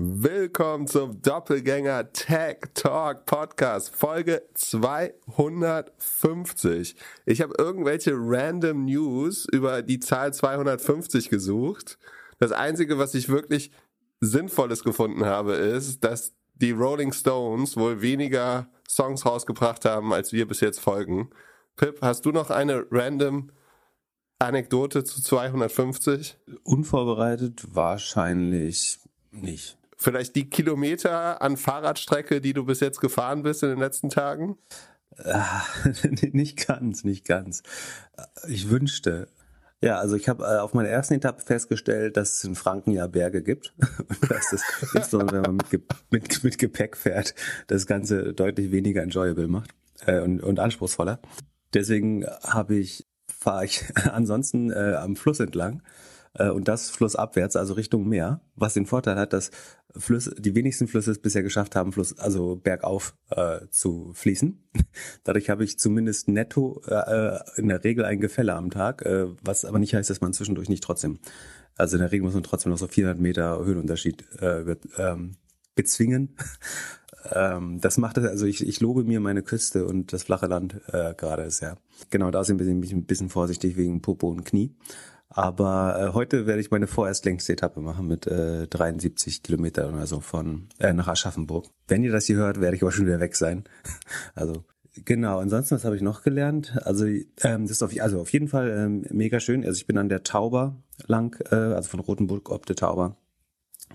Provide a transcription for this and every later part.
Willkommen zum Doppelgänger Tech Talk Podcast, Folge 250. Ich habe irgendwelche random News über die Zahl 250 gesucht. Das Einzige, was ich wirklich Sinnvolles gefunden habe, ist, dass die Rolling Stones wohl weniger Songs rausgebracht haben, als wir bis jetzt folgen. Pip, hast du noch eine random Anekdote zu 250? Unvorbereitet wahrscheinlich nicht. Vielleicht die Kilometer an Fahrradstrecke, die du bis jetzt gefahren bist in den letzten Tagen? Äh, nicht ganz, nicht ganz. Ich wünschte. Ja, also ich habe äh, auf meiner ersten Etappe festgestellt, dass es in Franken ja Berge gibt. Und dass das, insbesondere wenn man mit, mit, mit Gepäck fährt, das Ganze deutlich weniger enjoyable macht äh, und, und anspruchsvoller. Deswegen habe ich, fahre ich ansonsten äh, am Fluss entlang und das flussabwärts, also Richtung Meer, was den Vorteil hat, dass Flüsse, die wenigsten Flüsse es bisher geschafft haben, Fluss, also bergauf äh, zu fließen. Dadurch habe ich zumindest netto äh, in der Regel ein Gefälle am Tag, äh, was aber nicht heißt, dass man zwischendurch nicht trotzdem, also in der Regel muss man trotzdem noch so 400 Meter Höhenunterschied äh, wird, ähm, bezwingen. ähm, das macht es, also ich, ich lobe mir meine Küste und das flache Land äh, gerade sehr. Genau, da sind wir ein bisschen vorsichtig wegen Popo und Knie. Aber äh, heute werde ich meine vorerst längste Etappe machen mit äh, 73 Kilometern oder so von äh, nach Aschaffenburg. Wenn ihr das hier hört, werde ich aber schon wieder weg sein. also genau. Ansonsten was habe ich noch gelernt? Also ähm, das ist auf, also auf jeden Fall ähm, mega schön. Also ich bin an der Tauber lang, äh, also von Rotenburg ob der Tauber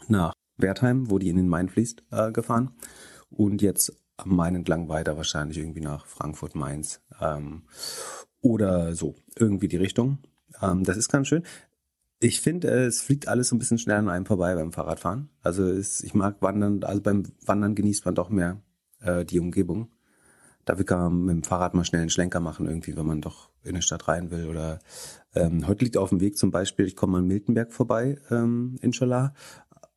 nach Wertheim, wo die in den Main fließt, äh, gefahren und jetzt am Main entlang weiter wahrscheinlich irgendwie nach Frankfurt Mainz ähm, oder so irgendwie die Richtung. Ähm, das ist ganz schön. Ich finde, es fliegt alles so ein bisschen schnell an einem vorbei beim Fahrradfahren. Also es, ich mag Wandern, also beim Wandern genießt man doch mehr äh, die Umgebung. Dafür kann man mit dem Fahrrad mal schnell einen Schlenker machen, irgendwie, wenn man doch in eine Stadt rein will. Oder ähm, heute liegt auf dem Weg zum Beispiel, ich komme an Miltenberg vorbei, ähm, inshallah.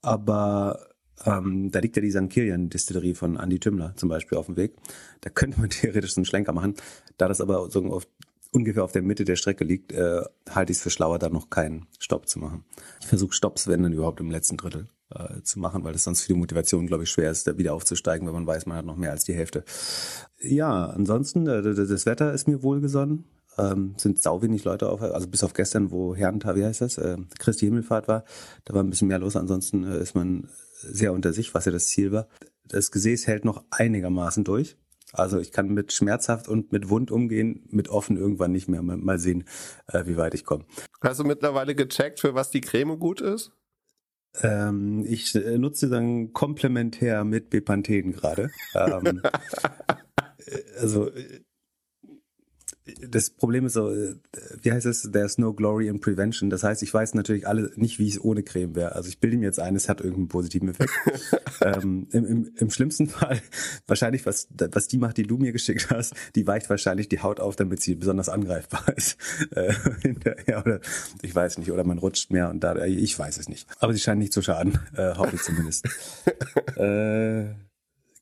Aber ähm, da liegt ja die St. Kilian-Distillerie von Andy Tümmler zum Beispiel auf dem Weg. Da könnte man theoretisch einen Schlenker machen. Da das aber so auf ungefähr auf der Mitte der Strecke liegt, äh, halte ich es für schlauer, da noch keinen Stopp zu machen. Ich versuche Stopps, wenn dann überhaupt im letzten Drittel äh, zu machen, weil es sonst für die Motivation, glaube ich, schwer ist, da wieder aufzusteigen, wenn man weiß, man hat noch mehr als die Hälfte. Ja, ansonsten, äh, das Wetter ist mir wohlgesonnen. Ähm, sind sau wenig Leute auf, also bis auf gestern, wo Herrentag, wie heißt das, äh, Christi Himmelfahrt war, da war ein bisschen mehr los. Ansonsten äh, ist man sehr unter sich, was ja das Ziel war. Das Gesäß hält noch einigermaßen durch. Also ich kann mit schmerzhaft und mit wund umgehen, mit offen irgendwann nicht mehr. Mal sehen, äh, wie weit ich komme. Hast du mittlerweile gecheckt, für was die Creme gut ist? Ähm, ich äh, nutze dann komplementär mit Bepanthen gerade. ähm, äh, also das Problem ist so, äh, wie heißt es, there's no glory in prevention. Das heißt, ich weiß natürlich alle nicht, wie es ohne Creme wäre. Also ich bilde mir jetzt ein, es hat irgendeinen positiven Effekt. ähm, im, im, Im schlimmsten Fall, wahrscheinlich, was, was die macht, die du mir geschickt hast, die weicht wahrscheinlich die Haut auf, damit sie besonders angreifbar ist. Äh, hinterher, oder ich weiß nicht, oder man rutscht mehr und da, ich weiß es nicht. Aber sie scheint nicht zu schaden, äh, hoffe ich zumindest. äh,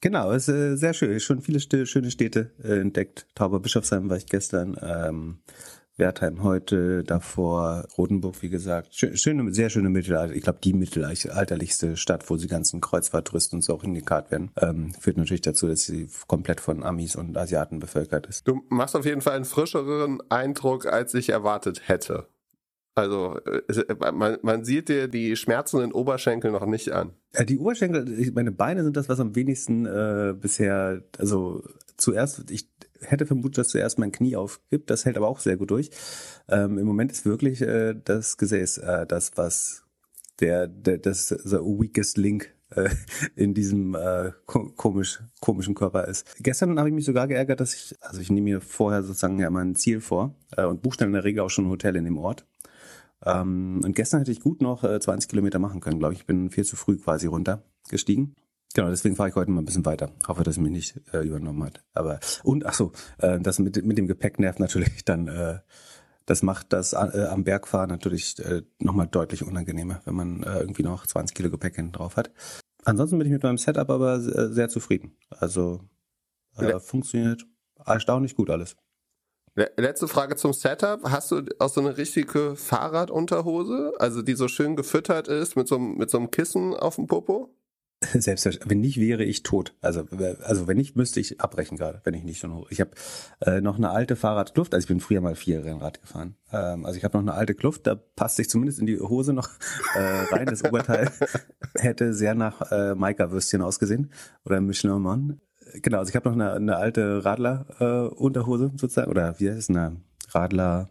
Genau, ist äh, sehr schön. Schon viele st schöne Städte äh, entdeckt. Tauberbischofsheim war ich gestern, ähm, Wertheim heute, davor Rotenburg, wie gesagt. Schöne, sehr schöne Mittelalter. Ich glaube, die mittelalterlichste Stadt, wo die ganzen Kreuzfahrttouristen und so auch hingekarrt werden, ähm, führt natürlich dazu, dass sie komplett von Amis und Asiaten bevölkert ist. Du machst auf jeden Fall einen frischeren Eindruck, als ich erwartet hätte. Also äh, man, man sieht dir die schmerzenden Oberschenkel noch nicht an. Die Oberschenkel, meine Beine sind das, was am wenigsten äh, bisher, also zuerst, ich hätte vermutet, dass zuerst mein Knie aufgibt, das hält aber auch sehr gut durch. Ähm, Im Moment ist wirklich äh, das Gesäß äh, das, was der, der das the weakest link äh, in diesem äh, komisch, komischen Körper ist. Gestern habe ich mich sogar geärgert, dass ich, also ich nehme mir vorher sozusagen ja mein Ziel vor äh, und buche in der Regel auch schon ein Hotel in dem Ort. Ähm, und gestern hätte ich gut noch äh, 20 Kilometer machen können, glaube ich. Ich bin viel zu früh quasi runtergestiegen. Genau, deswegen fahre ich heute mal ein bisschen weiter. Hoffe, dass es mich nicht äh, übernommen hat. Aber und ach so, äh, das mit mit dem Gepäck nervt natürlich dann. Äh, das macht das äh, am Bergfahren natürlich äh, nochmal deutlich unangenehmer, wenn man äh, irgendwie noch 20 Kilo Gepäck hinten drauf hat. Ansonsten bin ich mit meinem Setup aber sehr, sehr zufrieden. Also äh, ja. funktioniert erstaunlich gut alles. Letzte Frage zum Setup. Hast du auch so eine richtige Fahrradunterhose? Also die so schön gefüttert ist mit so, mit so einem Kissen auf dem Popo? Selbstverständlich. Wenn nicht, wäre ich tot. Also, also wenn nicht, müsste ich abbrechen gerade, wenn ich nicht schon hoch. Ich habe äh, noch eine alte Fahrradkluft, also ich bin früher mal vier Rennrad gefahren. Ähm, also ich habe noch eine alte Kluft, da passt sich zumindest in die Hose noch äh, rein. Das Oberteil hätte sehr nach äh, Maika-Würstchen ausgesehen oder Michelin Mann. Genau, also ich habe noch eine, eine alte Radler-Unterhose äh, sozusagen, oder wie heißt es, eine Radler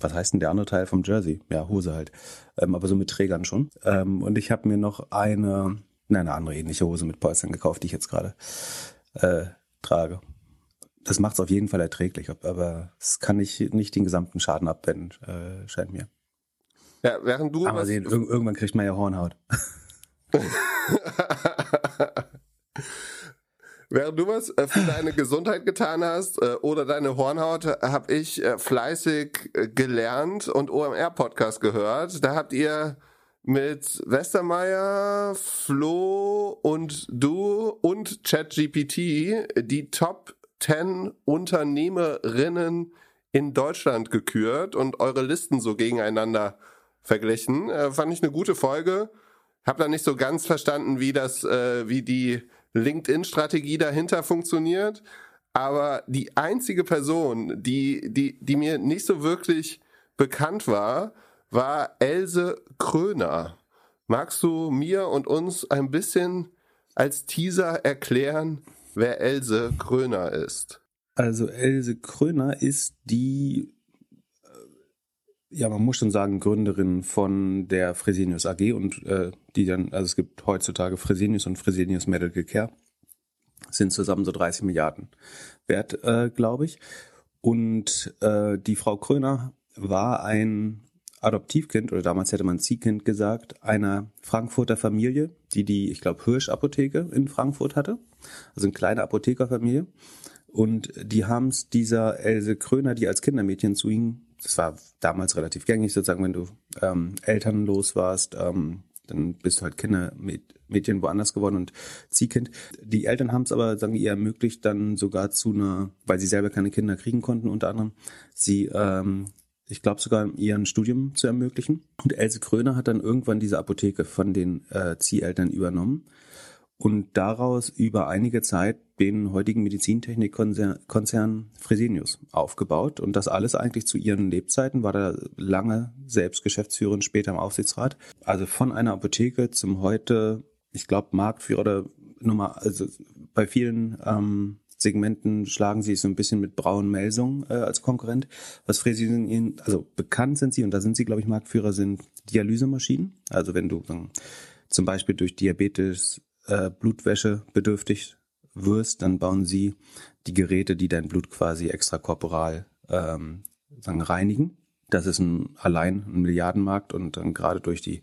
was heißt denn der andere Teil vom Jersey? Ja, Hose halt. Ähm, aber so mit Trägern schon. Ähm, und ich habe mir noch eine, nein, eine andere ähnliche Hose mit Polstern gekauft, die ich jetzt gerade äh, trage. Das macht es auf jeden Fall erträglich, aber es kann nicht, nicht den gesamten Schaden abwenden, äh, scheint mir. Ja, während du. Aber sehen, irgendwann kriegt man ja Hornhaut. Während du was äh, für deine Gesundheit getan hast äh, oder deine Hornhaut, habe ich äh, fleißig gelernt und OMR-Podcast gehört. Da habt ihr mit Westermeier, Flo und du und ChatGPT die Top 10 Unternehmerinnen in Deutschland gekürt und eure Listen so gegeneinander verglichen. Äh, fand ich eine gute Folge. Hab da nicht so ganz verstanden, wie das, äh, wie die LinkedIn-Strategie dahinter funktioniert. Aber die einzige Person, die, die, die mir nicht so wirklich bekannt war, war Else Kröner. Magst du mir und uns ein bisschen als Teaser erklären, wer Else Kröner ist? Also Else Kröner ist die, ja, man muss schon sagen, Gründerin von der Fresenius AG und äh, die dann, also es gibt heutzutage Fresenius und Fresenius Medical Care, sind zusammen so 30 Milliarden wert, äh, glaube ich. Und äh, die Frau Kröner war ein Adoptivkind, oder damals hätte man Ziehkind gesagt, einer Frankfurter Familie, die die, ich glaube, Hirsch-Apotheke in Frankfurt hatte. Also eine kleine Apothekerfamilie. Und die haben es dieser Else Kröner, die als Kindermädchen zu ihnen, das war damals relativ gängig, sozusagen, wenn du ähm, elternlos warst, ähm, dann bist du halt Kindermädchen woanders geworden und Ziehkind. Die Eltern haben es aber, sagen wir, ihr ermöglicht dann sogar zu einer, weil sie selber keine Kinder kriegen konnten, unter anderem, sie, ähm, ich glaube sogar ihren Studium zu ermöglichen. Und Else Kröner hat dann irgendwann diese Apotheke von den äh, Zieheltern übernommen und daraus über einige Zeit den heutigen Medizintechnikkonzern Fresenius aufgebaut. Und das alles eigentlich zu ihren Lebzeiten, war da lange selbst Geschäftsführerin, später im Aufsichtsrat. Also von einer Apotheke zum heute, ich glaube, Marktführer oder Nummer, also bei vielen ähm, Segmenten schlagen sie so ein bisschen mit Braun Melsung äh, als Konkurrent. Was Fresenius, also bekannt sind sie, und da sind sie, glaube ich, Marktführer, sind Dialysemaschinen. Also wenn du dann zum Beispiel durch Diabetes äh, Blutwäsche bedürftig wirst, dann bauen sie die Geräte, die dein Blut quasi extrakorporal ähm, sagen, reinigen. Das ist ein allein ein Milliardenmarkt und dann gerade durch die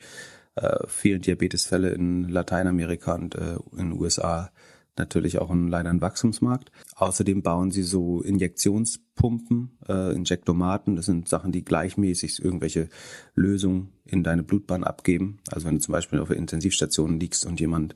äh, vielen Diabetesfälle in Lateinamerika und äh, in den USA natürlich auch ein, leider ein Wachstumsmarkt. Außerdem bauen sie so Injektionspumpen, äh, Injektomaten. Das sind Sachen, die gleichmäßig irgendwelche Lösungen in deine Blutbahn abgeben. Also wenn du zum Beispiel auf der Intensivstation liegst und jemand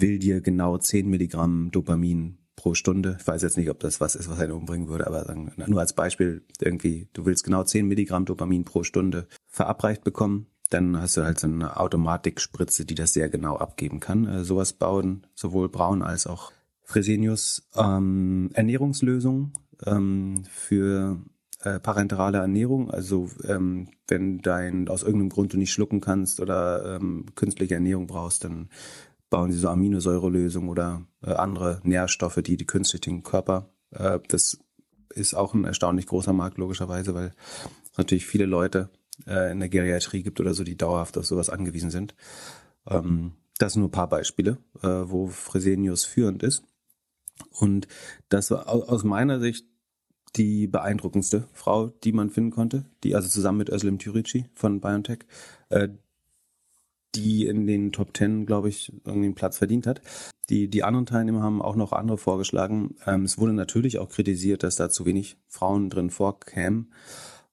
will dir genau 10 Milligramm Dopamin pro Stunde. Ich weiß jetzt nicht, ob das was ist, was einen umbringen würde, aber nur als Beispiel irgendwie, du willst genau 10 Milligramm Dopamin pro Stunde verabreicht bekommen dann hast du halt so eine Automatikspritze, die das sehr genau abgeben kann. Äh, sowas bauen sowohl Braun als auch Fresenius ähm, Ernährungslösungen ähm, für äh, parenterale Ernährung. Also ähm, wenn dein aus irgendeinem Grund du nicht schlucken kannst oder ähm, künstliche Ernährung brauchst, dann bauen sie so Aminosäurelösungen oder äh, andere Nährstoffe, die die künstlich den Körper. Äh, das ist auch ein erstaunlich großer Markt logischerweise, weil natürlich viele Leute äh, in der Geriatrie gibt oder so, die dauerhaft auf sowas angewiesen sind. Ähm, das sind nur ein paar Beispiele, äh, wo Fresenius führend ist. Und das war aus meiner Sicht die beeindruckendste Frau, die man finden konnte, die also zusammen mit Özlem Türici von BioNTech, äh, die in den Top Ten, glaube ich, irgendwie einen Platz verdient hat. Die, die anderen Teilnehmer haben auch noch andere vorgeschlagen. Ähm, es wurde natürlich auch kritisiert, dass da zu wenig Frauen drin vorkämen.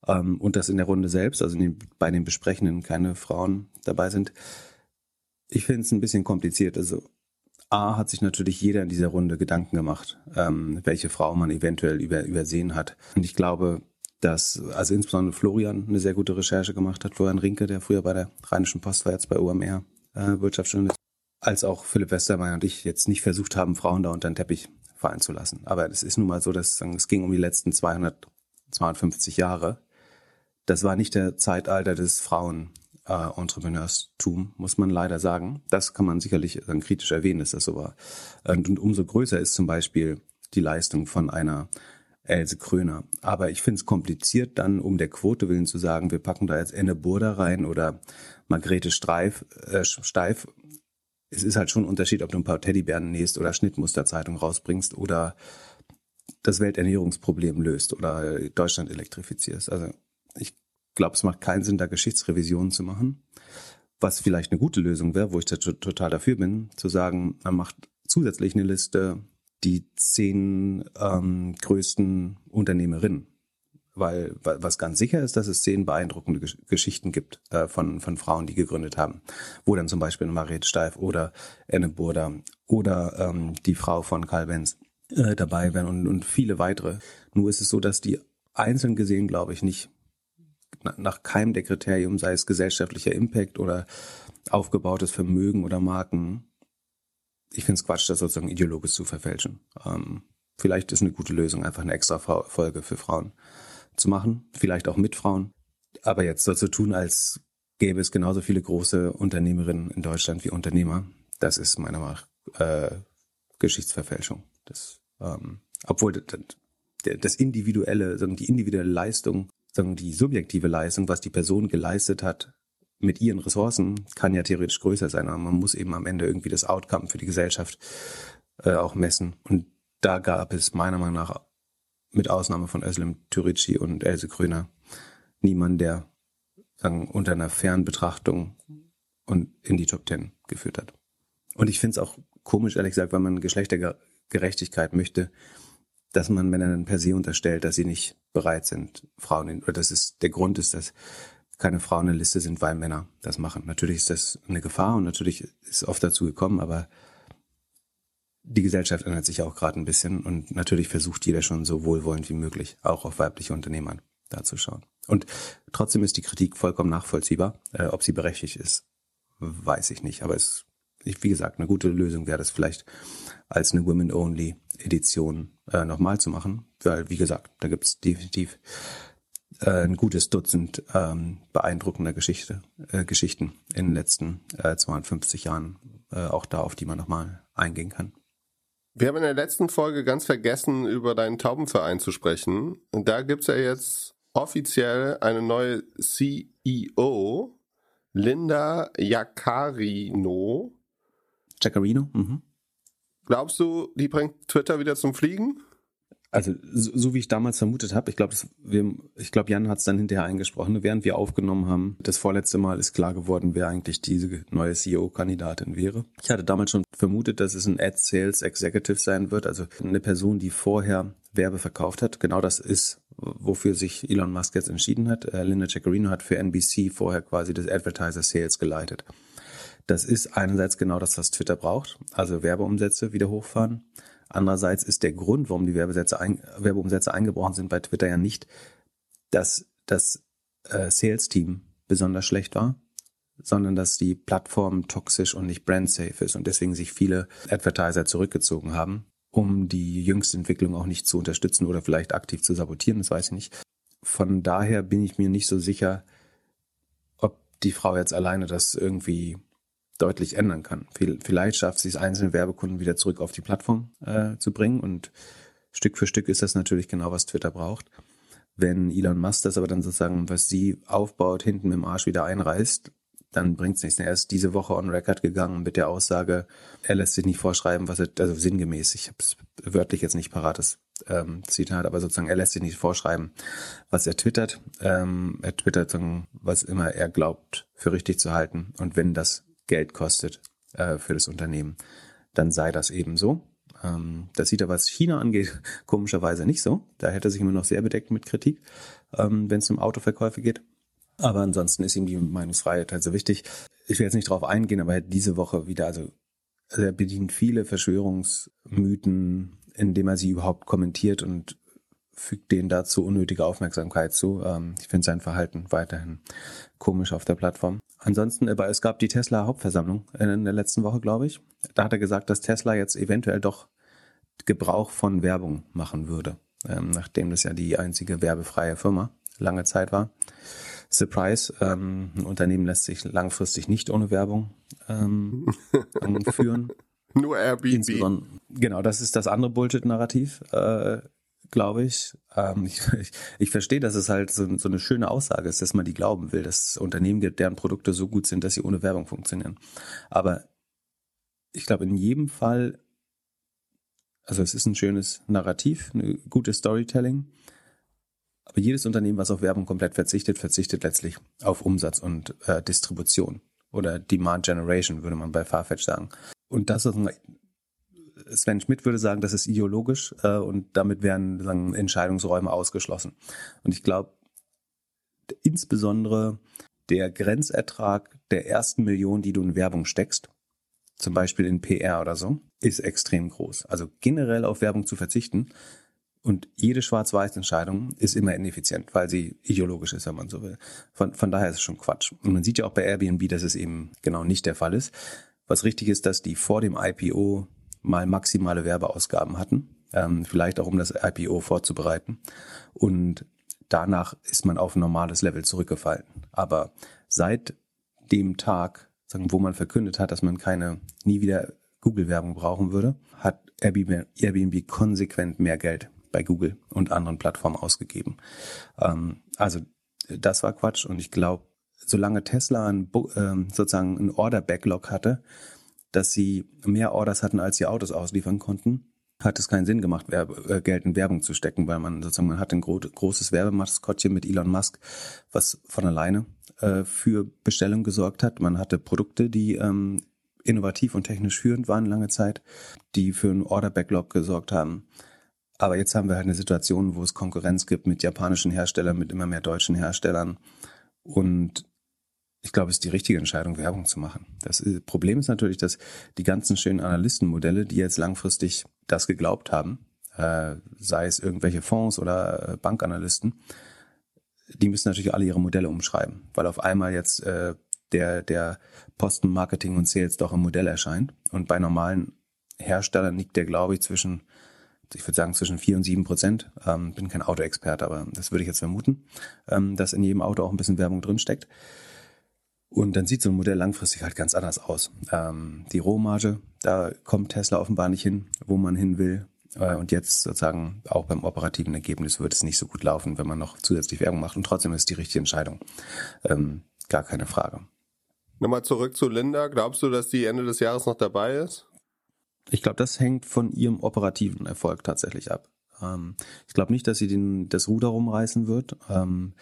Ähm, und dass in der Runde selbst, also den, bei den Besprechenden, keine Frauen dabei sind. Ich finde es ein bisschen kompliziert. Also A hat sich natürlich jeder in dieser Runde Gedanken gemacht, ähm, welche Frau man eventuell über, übersehen hat. Und ich glaube, dass also insbesondere Florian eine sehr gute Recherche gemacht hat. Florian Rinke, der früher bei der Rheinischen Post war, jetzt bei OMR äh, Wirtschaftsjournalist. als auch Philipp Westermeier und ich jetzt nicht versucht haben, Frauen da unter den Teppich fallen zu lassen. Aber es ist nun mal so, dass es ging um die letzten 200, 250 Jahre. Das war nicht der Zeitalter des Frauen äh, Entrepreneurstum, muss man leider sagen. Das kann man sicherlich dann kritisch erwähnen, dass das so war. Und, und umso größer ist zum Beispiel die Leistung von einer Else Kröner. Aber ich finde es kompliziert, dann um der Quote willen zu sagen, wir packen da jetzt Enne Burda rein oder Margrethe Streif, äh, Steif. Es ist halt schon ein Unterschied, ob du ein paar Teddybären nähst oder Schnittmusterzeitung rausbringst oder das Welternährungsproblem löst oder Deutschland elektrifizierst. Also ich glaube, es macht keinen Sinn, da Geschichtsrevisionen zu machen. Was vielleicht eine gute Lösung wäre, wo ich total dafür bin, zu sagen, man macht zusätzlich eine Liste die zehn ähm, größten Unternehmerinnen. Weil was ganz sicher ist, dass es zehn beeindruckende Geschichten gibt äh, von, von Frauen, die gegründet haben. Wo dann zum Beispiel Mariette Steif oder Anne Burda oder ähm, die Frau von Karl Benz äh, dabei wären und, und viele weitere. Nur ist es so, dass die einzeln gesehen, glaube ich, nicht nach keinem der Kriterium, sei es gesellschaftlicher Impact oder aufgebautes Vermögen oder Marken, ich finde es Quatsch, das sozusagen ideologisch zu verfälschen. Ähm, vielleicht ist eine gute Lösung, einfach eine extra Folge für Frauen zu machen, vielleicht auch mit Frauen. Aber jetzt so zu tun, als gäbe es genauso viele große Unternehmerinnen in Deutschland wie Unternehmer, das ist meiner Meinung nach äh, Geschichtsverfälschung. Das, ähm, obwohl das, das individuelle, die individuelle Leistung sagen, die subjektive Leistung, was die Person geleistet hat, mit ihren Ressourcen kann ja theoretisch größer sein, aber man muss eben am Ende irgendwie das Outcome für die Gesellschaft äh, auch messen. Und da gab es meiner Meinung nach, mit Ausnahme von Özlem Türici und Else Kröner, niemand, der sagen, unter einer Fernbetrachtung und in die Top Ten geführt hat. Und ich finde es auch komisch, ehrlich gesagt, wenn man Geschlechtergerechtigkeit möchte, dass man Männern per se unterstellt, dass sie nicht bereit sind, Frauen, oder dass es der Grund ist, dass keine Frauen in der Liste sind, weil Männer das machen. Natürlich ist das eine Gefahr und natürlich ist oft dazu gekommen, aber die Gesellschaft ändert sich auch gerade ein bisschen und natürlich versucht jeder schon so wohlwollend wie möglich auch auf weibliche Unternehmer da zu schauen. Und trotzdem ist die Kritik vollkommen nachvollziehbar. Äh, ob sie berechtigt ist, weiß ich nicht. Aber es, wie gesagt, eine gute Lösung wäre das vielleicht als eine Women-Only-Edition äh, nochmal zu machen. Weil, wie gesagt, da gibt es definitiv äh, ein gutes Dutzend ähm, beeindruckender Geschichte, äh, Geschichten in den letzten äh, 250 Jahren, äh, auch da, auf die man nochmal eingehen kann. Wir haben in der letzten Folge ganz vergessen, über deinen Taubenverein zu sprechen. Und da gibt's ja jetzt offiziell eine neue CEO, Linda Jaccarino. Jaccarino, mhm. Glaubst du, die bringt Twitter wieder zum Fliegen? Also so, so wie ich damals vermutet habe, ich glaube, ich glaube, Jan hat es dann hinterher eingesprochen, während wir aufgenommen haben. Das vorletzte Mal ist klar geworden, wer eigentlich diese neue CEO-Kandidatin wäre. Ich hatte damals schon vermutet, dass es ein Ad Sales Executive sein wird, also eine Person, die vorher Werbe verkauft hat. Genau das ist, wofür sich Elon Musk jetzt entschieden hat. Äh, Linda Jaccarino hat für NBC vorher quasi das Advertiser Sales geleitet. Das ist einerseits genau das, was Twitter braucht, also Werbeumsätze wieder hochfahren. Andererseits ist der Grund, warum die Werbesätze ein, Werbeumsätze eingebrochen sind bei Twitter ja nicht, dass das äh, Sales-Team besonders schlecht war, sondern dass die Plattform toxisch und nicht brand-safe ist und deswegen sich viele Advertiser zurückgezogen haben, um die jüngste Entwicklung auch nicht zu unterstützen oder vielleicht aktiv zu sabotieren, das weiß ich nicht. Von daher bin ich mir nicht so sicher, ob die Frau jetzt alleine das irgendwie deutlich ändern kann. Vielleicht schafft sie es, einzelne Werbekunden wieder zurück auf die Plattform äh, zu bringen und Stück für Stück ist das natürlich genau, was Twitter braucht. Wenn Elon Musk das aber dann sozusagen, was sie aufbaut, hinten im Arsch wieder einreißt, dann bringt es nichts. Er ist diese Woche on record gegangen mit der Aussage, er lässt sich nicht vorschreiben, was er, also sinngemäß, ich habe es wörtlich jetzt nicht parat, das ähm, Zitat, aber sozusagen, er lässt sich nicht vorschreiben, was er twittert. Ähm, er twittert, was immer er glaubt, für richtig zu halten. Und wenn das Geld kostet äh, für das Unternehmen, dann sei das eben so. Ähm, das sieht er, was China angeht, komischerweise nicht so. Da hätte er sich immer noch sehr bedeckt mit Kritik, ähm, wenn es um Autoverkäufe geht. Aber ansonsten ist ihm die Meinungsfreiheit halt so wichtig. Ich will jetzt nicht drauf eingehen, aber er hat diese Woche wieder, also, also er bedient viele Verschwörungsmythen, indem er sie überhaupt kommentiert und fügt denen dazu unnötige Aufmerksamkeit zu. Ähm, ich finde sein Verhalten weiterhin komisch auf der Plattform. Ansonsten, aber es gab die Tesla Hauptversammlung in der letzten Woche, glaube ich. Da hat er gesagt, dass Tesla jetzt eventuell doch Gebrauch von Werbung machen würde, ähm, nachdem das ja die einzige werbefreie Firma lange Zeit war. Surprise, ähm, ein Unternehmen lässt sich langfristig nicht ohne Werbung ähm, führen. Nur Airbnb. Genau, das ist das andere Bullshit-Narrativ, äh, glaube ich. Ähm, ich. ich. Ich verstehe, dass es halt so, so eine schöne Aussage ist, dass man die glauben will, dass es Unternehmen gibt, deren Produkte so gut sind, dass sie ohne Werbung funktionieren. Aber ich glaube, in jedem Fall, also es ist ein schönes Narrativ, eine gute Storytelling. Aber jedes Unternehmen, was auf Werbung komplett verzichtet, verzichtet letztlich auf Umsatz und äh, Distribution oder Demand Generation, würde man bei Farfetch sagen. Und das ist Sven Schmidt würde sagen, das ist ideologisch äh, und damit werden sagen, Entscheidungsräume ausgeschlossen. Und ich glaube, insbesondere der Grenzertrag der ersten Million, die du in Werbung steckst, zum Beispiel in PR oder so, ist extrem groß. Also generell auf Werbung zu verzichten und jede Schwarz-Weiß-Entscheidung ist immer ineffizient, weil sie ideologisch ist, wenn man so will. Von, von daher ist es schon Quatsch. Und man sieht ja auch bei Airbnb, dass es eben genau nicht der Fall ist. Was richtig ist, dass die vor dem IPO mal maximale Werbeausgaben hatten, ähm, vielleicht auch um das IPO vorzubereiten. Und danach ist man auf ein normales Level zurückgefallen. Aber seit dem Tag, sagen, wo man verkündet hat, dass man keine nie wieder Google-Werbung brauchen würde, hat Airbnb, konsequent mehr Geld bei Google und anderen Plattformen ausgegeben. Ähm, also das war Quatsch und ich glaube, solange Tesla ein, ähm, sozusagen ein Order-Backlog hatte, dass sie mehr Orders hatten, als sie Autos ausliefern konnten, hat es keinen Sinn gemacht, Werbe, äh, Geld in Werbung zu stecken, weil man sozusagen, man hat ein gro großes Werbemaskottchen mit Elon Musk, was von alleine äh, für Bestellung gesorgt hat. Man hatte Produkte, die ähm, innovativ und technisch führend waren lange Zeit, die für einen Order-Backlog gesorgt haben. Aber jetzt haben wir halt eine Situation, wo es Konkurrenz gibt mit japanischen Herstellern, mit immer mehr deutschen Herstellern. Und ich glaube, es ist die richtige Entscheidung, Werbung zu machen. Das Problem ist natürlich, dass die ganzen schönen Analystenmodelle, die jetzt langfristig das geglaubt haben, äh, sei es irgendwelche Fonds oder äh, Bankanalysten, die müssen natürlich alle ihre Modelle umschreiben, weil auf einmal jetzt äh, der, der Posten Marketing und Sales doch im Modell erscheint. Und bei normalen Herstellern liegt der, glaube ich, zwischen, ich würde sagen, zwischen vier und sieben Prozent. Ähm, bin kein Autoexperte, aber das würde ich jetzt vermuten, ähm, dass in jedem Auto auch ein bisschen Werbung drinsteckt. Und dann sieht so ein Modell langfristig halt ganz anders aus. Ähm, die Rohmarge, da kommt Tesla offenbar nicht hin, wo man hin will. Äh, und jetzt sozusagen auch beim operativen Ergebnis wird es nicht so gut laufen, wenn man noch zusätzlich Werbung macht. Und trotzdem ist es die richtige Entscheidung. Ähm, gar keine Frage. Nochmal zurück zu Linda. Glaubst du, dass die Ende des Jahres noch dabei ist? Ich glaube, das hängt von ihrem operativen Erfolg tatsächlich ab. Ähm, ich glaube nicht, dass sie den, das Ruder rumreißen wird. Ähm,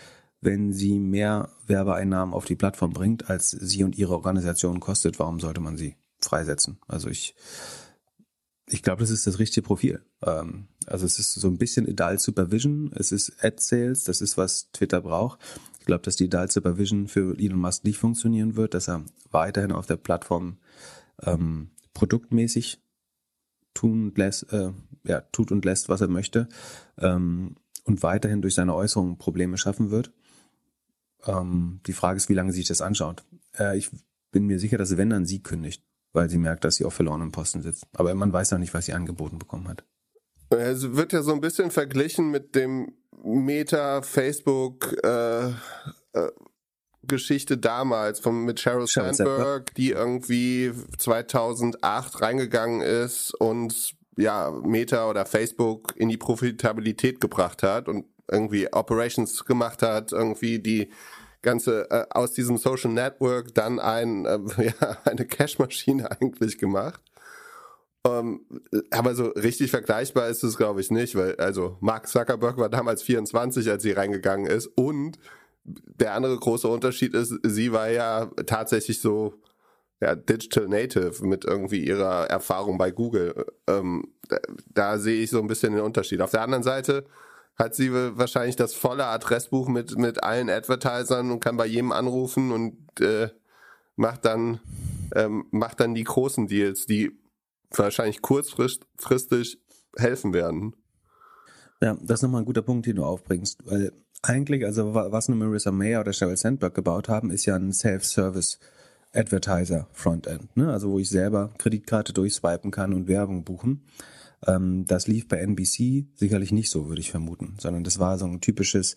wenn sie mehr Werbeeinnahmen auf die Plattform bringt, als sie und ihre Organisation kostet, warum sollte man sie freisetzen? Also ich, ich glaube, das ist das richtige Profil. Ähm, also es ist so ein bisschen Adult Supervision, es ist Ad Sales, das ist, was Twitter braucht. Ich glaube, dass die Adult Supervision für Elon Musk nicht funktionieren wird, dass er weiterhin auf der Plattform ähm, produktmäßig tun lässt, äh, ja, tut und lässt, was er möchte ähm, und weiterhin durch seine Äußerungen Probleme schaffen wird. Ähm, die Frage ist, wie lange sie sich das anschaut. Äh, ich bin mir sicher, dass wenn dann sie kündigt, weil sie merkt, dass sie auf verlorenen Posten sitzt. Aber man weiß auch nicht, was sie angeboten bekommen hat. Es wird ja so ein bisschen verglichen mit dem Meta, Facebook, äh, äh, Geschichte damals von mit Sheryl Sandberg, die irgendwie 2008 reingegangen ist und ja Meta oder Facebook in die Profitabilität gebracht hat und irgendwie Operations gemacht hat, irgendwie die ganze äh, aus diesem Social Network dann ein äh, ja, eine Cash-Maschine eigentlich gemacht. Ähm, aber so richtig vergleichbar ist es, glaube ich, nicht, weil also Mark Zuckerberg war damals 24, als sie reingegangen ist und der andere große Unterschied ist, sie war ja tatsächlich so ja, Digital Native mit irgendwie ihrer Erfahrung bei Google. Ähm, da, da sehe ich so ein bisschen den Unterschied. Auf der anderen Seite hat sie wahrscheinlich das volle Adressbuch mit, mit allen Advertisern und kann bei jedem anrufen und äh, macht dann ähm, macht dann die großen Deals, die wahrscheinlich kurzfristig helfen werden. Ja, das ist nochmal ein guter Punkt, den du aufbringst, weil eigentlich, also was nur Marissa Mayer oder Sheryl Sandberg gebaut haben, ist ja ein Self-Service Advertiser Frontend, ne? also wo ich selber Kreditkarte durchswipen kann und Werbung buchen. Ähm, das lief bei NBC sicherlich nicht so, würde ich vermuten, sondern das war so ein typisches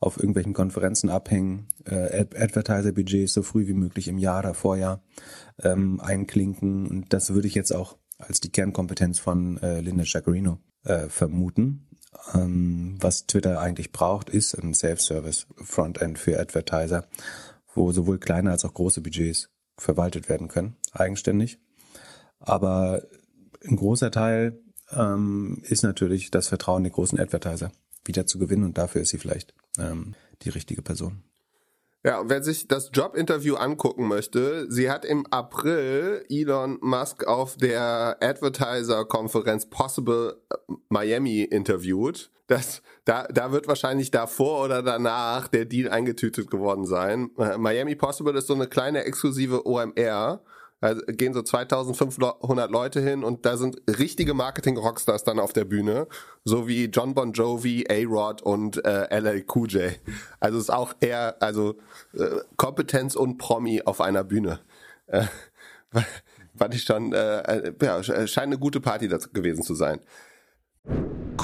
auf irgendwelchen Konferenzen abhängen, äh, Advertiser-Budgets so früh wie möglich im Jahr oder Vorjahr ähm, einklinken und das würde ich jetzt auch als die Kernkompetenz von äh, Linda Chacarino äh, vermuten. Ähm, was Twitter eigentlich braucht, ist ein Self-Service Frontend für Advertiser, wo sowohl kleine als auch große Budgets verwaltet werden können, eigenständig. Aber ein großer Teil ähm, ist natürlich das Vertrauen der großen Advertiser wieder zu gewinnen und dafür ist sie vielleicht ähm, die richtige Person. Ja, wer sich das Jobinterview angucken möchte, sie hat im April Elon Musk auf der Advertiser-Konferenz Possible Miami interviewt. Das, da, da wird wahrscheinlich davor oder danach der Deal eingetütet geworden sein. Miami Possible ist so eine kleine exklusive OMR da gehen so 2500 Leute hin und da sind richtige Marketing-Rockstars dann auf der Bühne, so wie John Bon Jovi, A-Rod und äh, LL Cool J. Also ist auch eher also äh, Kompetenz und Promi auf einer Bühne. Äh, fand ich schon, äh, äh ja, scheint eine gute Party gewesen zu sein.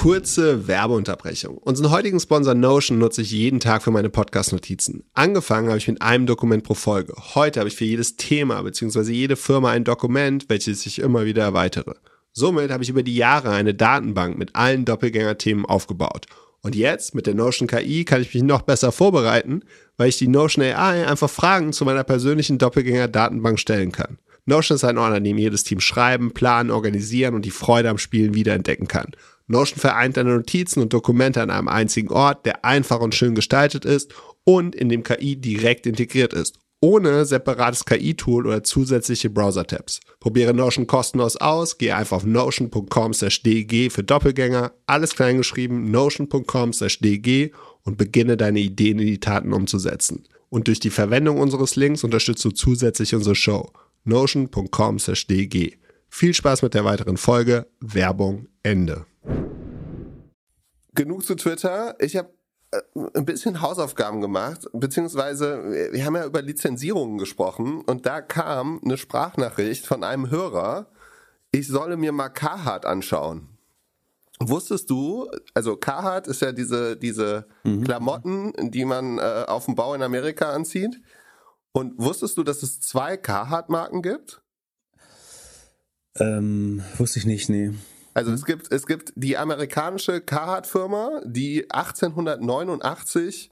Kurze Werbeunterbrechung. Unseren heutigen Sponsor Notion nutze ich jeden Tag für meine Podcast-Notizen. Angefangen habe ich mit einem Dokument pro Folge. Heute habe ich für jedes Thema bzw. jede Firma ein Dokument, welches ich immer wieder erweitere. Somit habe ich über die Jahre eine Datenbank mit allen Doppelgänger-Themen aufgebaut. Und jetzt mit der Notion KI kann ich mich noch besser vorbereiten, weil ich die Notion AI einfach Fragen zu meiner persönlichen Doppelgänger-Datenbank stellen kann. Notion ist ein Ort, an dem jedes Team schreiben, planen, organisieren und die Freude am Spielen wiederentdecken kann. Notion vereint deine Notizen und Dokumente an einem einzigen Ort, der einfach und schön gestaltet ist und in dem KI direkt integriert ist, ohne separates KI-Tool oder zusätzliche Browser-Tabs. Probiere Notion kostenlos aus, gehe einfach auf notion.com/dg für Doppelgänger, alles kleingeschrieben, notion.com/dg und beginne deine Ideen in die Taten umzusetzen. Und durch die Verwendung unseres Links unterstützt du zusätzlich unsere Show. notion.com/dg. Viel Spaß mit der weiteren Folge. Werbung Ende. Genug zu Twitter. Ich habe äh, ein bisschen Hausaufgaben gemacht, beziehungsweise wir haben ja über Lizenzierungen gesprochen und da kam eine Sprachnachricht von einem Hörer, ich solle mir mal Carhartt anschauen. Wusstest du, also Carhartt ist ja diese, diese mhm. Klamotten, die man äh, auf dem Bau in Amerika anzieht. Und wusstest du, dass es zwei Carhartt-Marken gibt? Ähm, wusste ich nicht, nee. Also es gibt, es gibt die amerikanische Carhartt-Firma, die 1889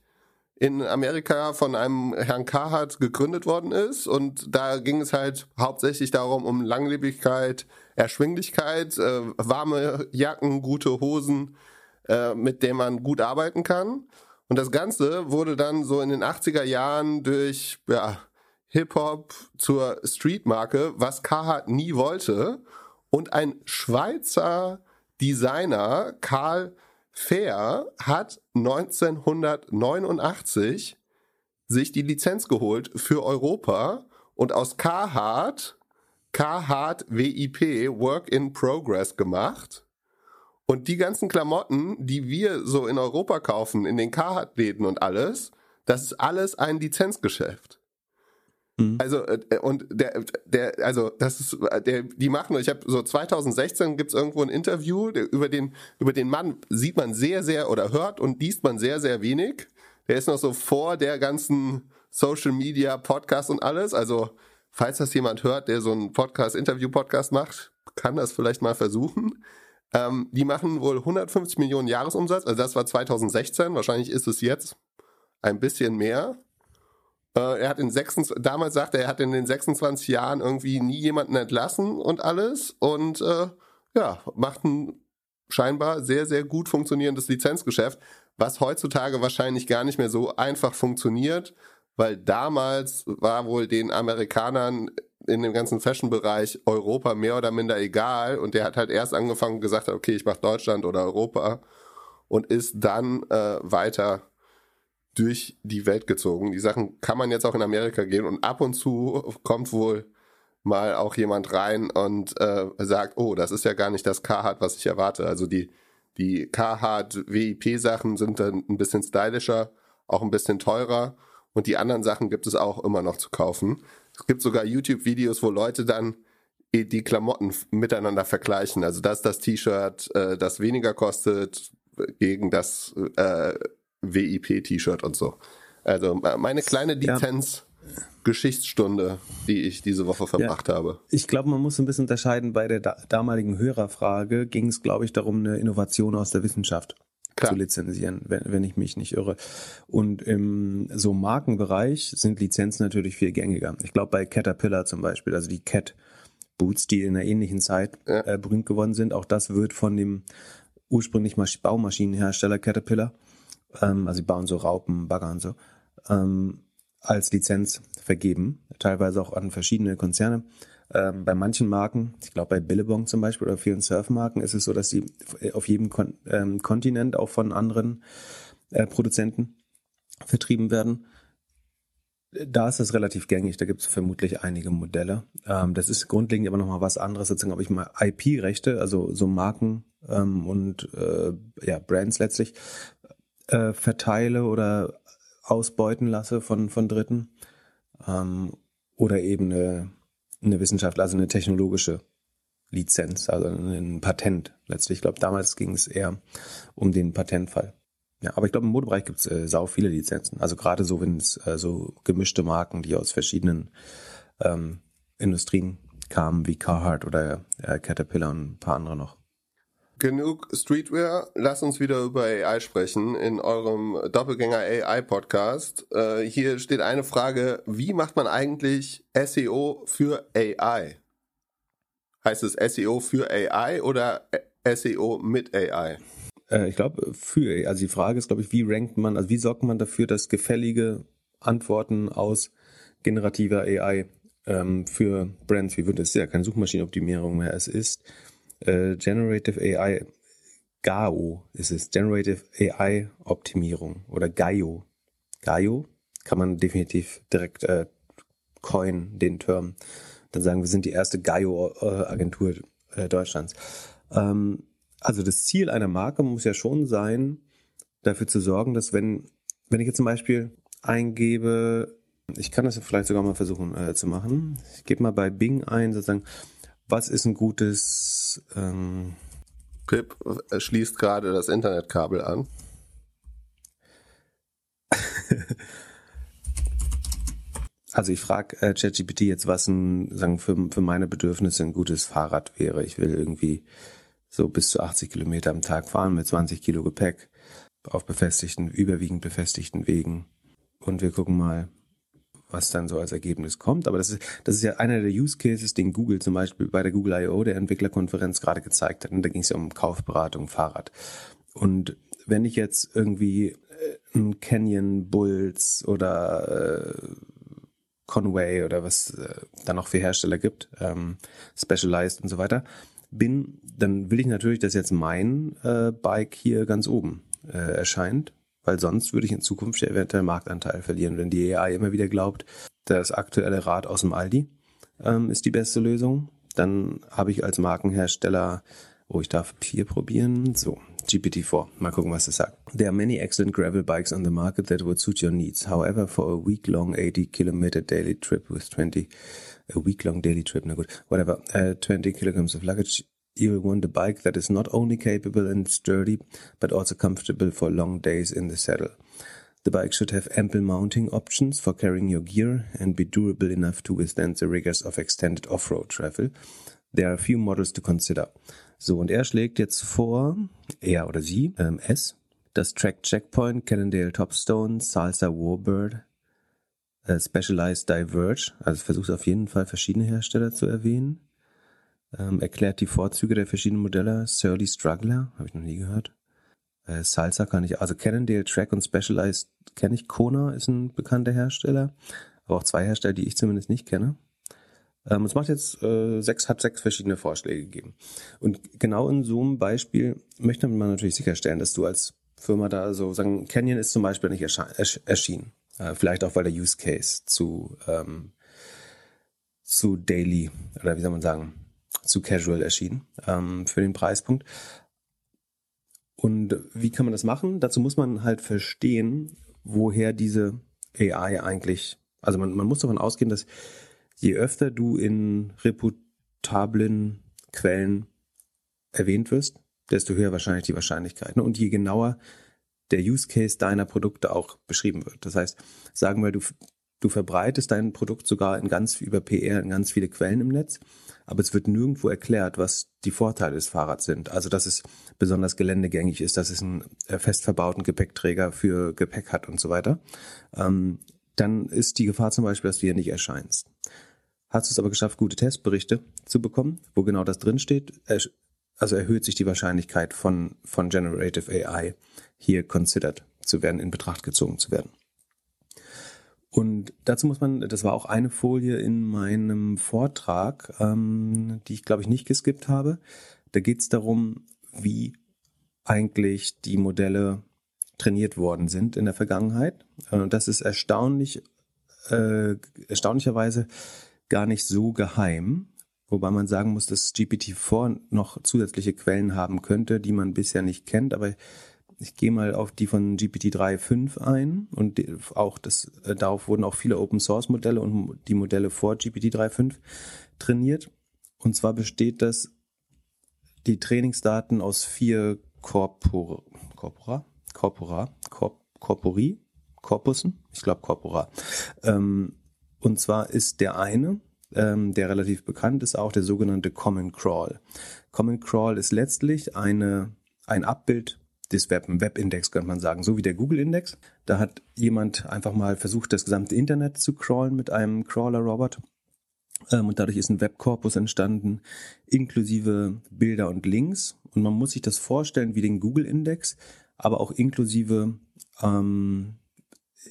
in Amerika von einem Herrn Carhartt gegründet worden ist. Und da ging es halt hauptsächlich darum, um Langlebigkeit, Erschwinglichkeit, äh, warme Jacken, gute Hosen, äh, mit denen man gut arbeiten kann. Und das Ganze wurde dann so in den 80er Jahren durch ja, Hip-Hop zur Streetmarke, was Carhartt nie wollte. Und ein Schweizer Designer, Karl Fair, hat 1989 sich die Lizenz geholt für Europa und aus Carhartt Carhartt VIP Work in Progress gemacht. Und die ganzen Klamotten, die wir so in Europa kaufen, in den Carhartt-Läden und alles, das ist alles ein Lizenzgeschäft. Mhm. Also äh, und der der also das ist der die machen ich habe so 2016 gibt's irgendwo ein Interview der, über den über den Mann sieht man sehr sehr oder hört und liest man sehr sehr wenig. Der ist noch so vor der ganzen Social Media Podcast und alles, also falls das jemand hört, der so einen Podcast Interview Podcast macht, kann das vielleicht mal versuchen. Ähm, die machen wohl 150 Millionen Jahresumsatz, also das war 2016, wahrscheinlich ist es jetzt ein bisschen mehr. Äh, er hat in 26, damals sagte er, er hat in den 26 Jahren irgendwie nie jemanden entlassen und alles und äh, ja, macht ein scheinbar sehr, sehr gut funktionierendes Lizenzgeschäft, was heutzutage wahrscheinlich gar nicht mehr so einfach funktioniert, weil damals war wohl den Amerikanern in dem ganzen Fashion-Bereich Europa mehr oder minder egal und der hat halt erst angefangen und gesagt, okay, ich mache Deutschland oder Europa und ist dann äh, weiter durch die Welt gezogen. Die Sachen kann man jetzt auch in Amerika gehen und ab und zu kommt wohl mal auch jemand rein und äh, sagt, oh, das ist ja gar nicht das Carhartt, was ich erwarte. Also die, Die Carhartt WIP Sachen sind dann ein bisschen stylischer, auch ein bisschen teurer und die anderen Sachen gibt es auch immer noch zu kaufen. Es gibt sogar YouTube-Videos, wo Leute dann die Klamotten miteinander vergleichen. Also das das T-Shirt, äh, das weniger kostet, gegen das äh, WIP-T-Shirt und so. Also meine kleine Lizenz. Ja. Geschichtsstunde, die ich diese Woche verbracht ja, habe. Ich glaube, man muss ein bisschen unterscheiden. Bei der da damaligen Hörerfrage ging es, glaube ich, darum, eine Innovation aus der Wissenschaft Klar. zu lizenzieren, wenn, wenn ich mich nicht irre. Und im so Markenbereich sind Lizenzen natürlich viel gängiger. Ich glaube, bei Caterpillar zum Beispiel, also die Cat Boots, die in einer ähnlichen Zeit ja. äh, berühmt geworden sind, auch das wird von dem ursprünglich Baumaschinenhersteller Caterpillar, ähm, also sie bauen so Raupen, Bagger und so, ähm, als Lizenz vergeben, teilweise auch an verschiedene Konzerne. Ähm, bei manchen Marken, ich glaube bei Billabong zum Beispiel oder vielen Surfmarken, ist es so, dass sie auf jedem Kon ähm, Kontinent auch von anderen äh, Produzenten vertrieben werden. Da ist das relativ gängig, da gibt es vermutlich einige Modelle. Ähm, das ist grundlegend aber nochmal was anderes, sozusagen, ob ich mal IP-Rechte, also so Marken ähm, und äh, ja, Brands letztlich, äh, verteile oder ausbeuten lasse von, von Dritten. Ähm, oder eben eine, eine Wissenschaft, also eine technologische Lizenz, also ein Patent letztlich. Ich glaube, damals ging es eher um den Patentfall. Ja, aber ich glaube, im Modebereich gibt es äh, sau viele Lizenzen. Also gerade so, wenn es äh, so gemischte Marken, die aus verschiedenen ähm, Industrien kamen, wie Carhartt oder äh, Caterpillar und ein paar andere noch. Genug Streetwear, lass uns wieder über AI sprechen in eurem Doppelgänger AI Podcast. Äh, hier steht eine Frage, wie macht man eigentlich SEO für AI? Heißt es SEO für AI oder SEO mit AI? Äh, ich glaube, für, also die Frage ist, glaube ich, wie rankt man, also wie sorgt man dafür, dass gefällige Antworten aus generativer AI ähm, für Brands, wie wird es ja keine Suchmaschinenoptimierung mehr, es ist äh, Generative AI, GAO ist es, Generative AI Optimierung oder GAIO. GAIO kann man definitiv direkt äh, coin, den Term. Dann sagen wir sind die erste GAIO-Agentur äh, Deutschlands. Ähm, also das Ziel einer Marke muss ja schon sein, dafür zu sorgen, dass wenn, wenn ich jetzt zum Beispiel eingebe, ich kann das vielleicht sogar mal versuchen äh, zu machen. Ich gebe mal bei Bing ein, sozusagen, was ist ein gutes ähm Pip schließt gerade das Internetkabel an. also ich frage äh, ChatGPT jetzt, was ein, sagen, für, für meine Bedürfnisse ein gutes Fahrrad wäre. Ich will irgendwie so bis zu 80 Kilometer am Tag fahren mit 20 Kilo Gepäck auf befestigten, überwiegend befestigten Wegen. Und wir gucken mal, was dann so als Ergebnis kommt. Aber das ist, das ist ja einer der Use Cases, den Google zum Beispiel bei der Google I.O., der Entwicklerkonferenz, gerade gezeigt hat. Und da ging es ja um Kaufberatung, Fahrrad. Und wenn ich jetzt irgendwie äh, ein Canyon Bulls oder äh, Conway oder was äh, da noch für Hersteller gibt, ähm, Specialized und so weiter, bin, dann will ich natürlich, dass jetzt mein äh, Bike hier ganz oben äh, erscheint weil sonst würde ich in Zukunft eventuell Marktanteil verlieren, wenn die AI immer wieder glaubt, das aktuelle Rad aus dem Aldi ähm, ist die beste Lösung. Dann habe ich als Markenhersteller, oh, ich darf vier probieren, so, GPT-4. Mal gucken, was es sagt. There are many excellent gravel bikes on the market that would suit your needs. However, for a week-long 80 kilometer daily trip with 20, a week-long daily trip, na gut, whatever, uh, 20 kilograms of luggage, you want a bike that is not only capable and sturdy, but also comfortable for long days in the saddle. The bike should have ample mounting options for carrying your gear and be durable enough to withstand the rigors of extended off-road travel. There are a few models to consider. So, und er schlägt jetzt vor, er oder sie, ähm, S, das Track Checkpoint, Cannondale Topstone, Salsa Warbird, äh, Specialized Diverge, also versucht auf jeden Fall verschiedene Hersteller zu erwähnen ähm, erklärt die Vorzüge der verschiedenen Modelle. Surly Struggler, habe ich noch nie gehört. Äh, Salsa kann ich, also Cannondale Track und Specialized kenne ich. Kona ist ein bekannter Hersteller, aber auch zwei Hersteller, die ich zumindest nicht kenne. Ähm, es macht jetzt äh, sechs, hat sechs verschiedene Vorschläge gegeben. Und genau in so einem Beispiel möchte man natürlich sicherstellen, dass du als Firma da so sagen, Canyon ist zum Beispiel nicht erschienen. Äh, vielleicht auch, weil der Use Case zu, ähm, zu daily, oder wie soll man sagen, zu casual erschienen ähm, für den Preispunkt. Und wie kann man das machen? Dazu muss man halt verstehen, woher diese AI eigentlich, also man, man muss davon ausgehen, dass je öfter du in reputablen Quellen erwähnt wirst, desto höher wahrscheinlich die Wahrscheinlichkeit. Ne? Und je genauer der Use Case deiner Produkte auch beschrieben wird. Das heißt, sagen wir, du, du verbreitest dein Produkt sogar in ganz über PR in ganz viele Quellen im Netz, aber es wird nirgendwo erklärt, was die Vorteile des Fahrrads sind. Also, dass es besonders geländegängig ist, dass es einen äh, fest verbauten Gepäckträger für Gepäck hat und so weiter. Ähm, dann ist die Gefahr zum Beispiel, dass du hier nicht erscheinst. Hast du es aber geschafft, gute Testberichte zu bekommen, wo genau das drinsteht, also erhöht sich die Wahrscheinlichkeit von, von Generative AI hier considered zu werden, in Betracht gezogen zu werden. Und dazu muss man, das war auch eine Folie in meinem Vortrag, ähm, die ich glaube ich nicht geskippt habe. Da geht es darum, wie eigentlich die Modelle trainiert worden sind in der Vergangenheit. Und das ist erstaunlich, äh, erstaunlicherweise gar nicht so geheim. Wobei man sagen muss, dass GPT-4 noch zusätzliche Quellen haben könnte, die man bisher nicht kennt. Aber ich gehe mal auf die von GPT-3.5 ein und auch das, äh, darauf wurden auch viele Open Source Modelle und die Modelle vor GPT-3.5 trainiert. Und zwar besteht das die Trainingsdaten aus vier Corpora, Corpora, Corpora, Corp, Corpori, Corpussen, ich glaube Corpora. Ähm, und zwar ist der eine, ähm, der relativ bekannt ist, auch der sogenannte Common Crawl. Common Crawl ist letztlich eine, ein Abbild des Web, ein Webindex könnte man sagen, so wie der Google-Index. Da hat jemand einfach mal versucht, das gesamte Internet zu crawlen mit einem Crawler-Robot. Ähm, und dadurch ist ein Webkorpus entstanden, inklusive Bilder und Links. Und man muss sich das vorstellen wie den Google-Index, aber auch inklusive ähm,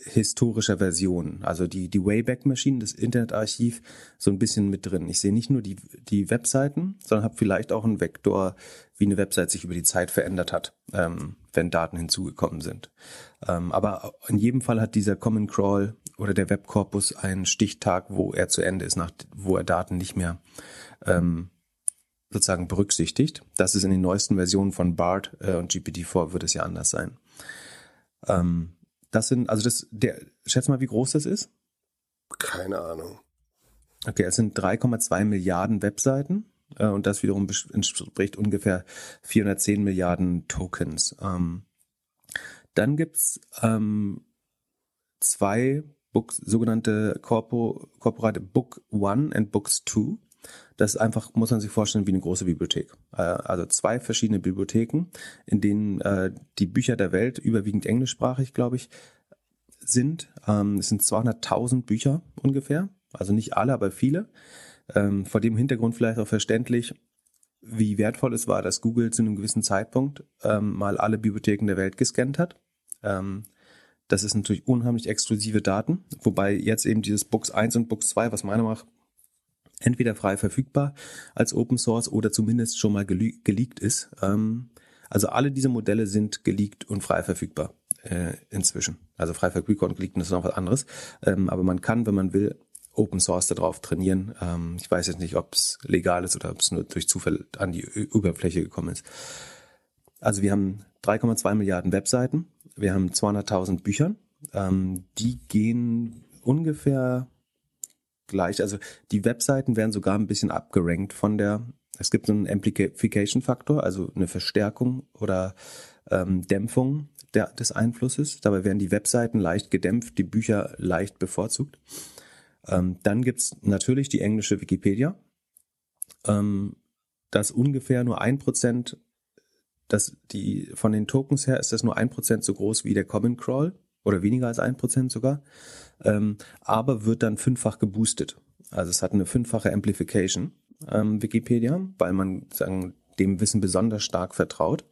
historischer Version, also die, die Wayback Machine, das Internetarchiv, so ein bisschen mit drin. Ich sehe nicht nur die, die Webseiten, sondern habe vielleicht auch einen Vektor, wie eine Website sich über die Zeit verändert hat, ähm, wenn Daten hinzugekommen sind. Ähm, aber in jedem Fall hat dieser Common Crawl oder der Webkorpus einen Stichtag, wo er zu Ende ist, nach, wo er Daten nicht mehr ähm, sozusagen berücksichtigt. Das ist in den neuesten Versionen von BART äh, und GPT-4 wird es ja anders sein. Ähm, das sind, also das, der, schätz mal, wie groß das ist? Keine Ahnung. Okay, es sind 3,2 Milliarden Webseiten äh, und das wiederum entspricht ungefähr 410 Milliarden Tokens. Ähm, dann gibt's ähm, zwei Books, sogenannte Corpo, Corporate Book One and Books Two. Das ist einfach, muss man sich vorstellen, wie eine große Bibliothek. Äh, also zwei verschiedene Bibliotheken, in denen äh, die Bücher der Welt, überwiegend englischsprachig, glaube ich, sind. Ähm, es sind 200.000 Bücher ungefähr. Also nicht alle, aber viele. Ähm, vor dem Hintergrund vielleicht auch verständlich, wie wertvoll es war, dass Google zu einem gewissen Zeitpunkt ähm, mal alle Bibliotheken der Welt gescannt hat. das ist natürlich unheimlich exklusive Daten, wobei jetzt eben dieses Books 1 und Books 2, was Meinung nach entweder frei verfügbar als Open Source oder zumindest schon mal geleakt ist. Ähm, also alle diese Modelle sind geleakt und frei verfügbar äh, inzwischen. Also frei verfügbar und geleakt ist noch was anderes. Ähm, aber man kann, wenn man will, Open Source darauf trainieren. Ähm, ich weiß jetzt nicht, ob es legal ist oder ob es nur durch Zufall an die Oberfläche gekommen ist. Also wir haben 3,2 Milliarden Webseiten. Wir haben 200.000 Büchern. Die gehen ungefähr gleich. Also die Webseiten werden sogar ein bisschen abgerankt von der, es gibt einen Amplification-Faktor, also eine Verstärkung oder ähm, Dämpfung der, des Einflusses. Dabei werden die Webseiten leicht gedämpft, die Bücher leicht bevorzugt. Ähm, dann gibt's natürlich die englische Wikipedia. Ähm, das ungefähr nur ein Prozent, das die von den Tokens her ist das nur ein Prozent so groß wie der Common Crawl oder weniger als ein Prozent sogar, ähm, aber wird dann fünffach geboostet. Also es hat eine fünffache Amplification, ähm, Wikipedia, weil man sagen, dem Wissen besonders stark vertraut.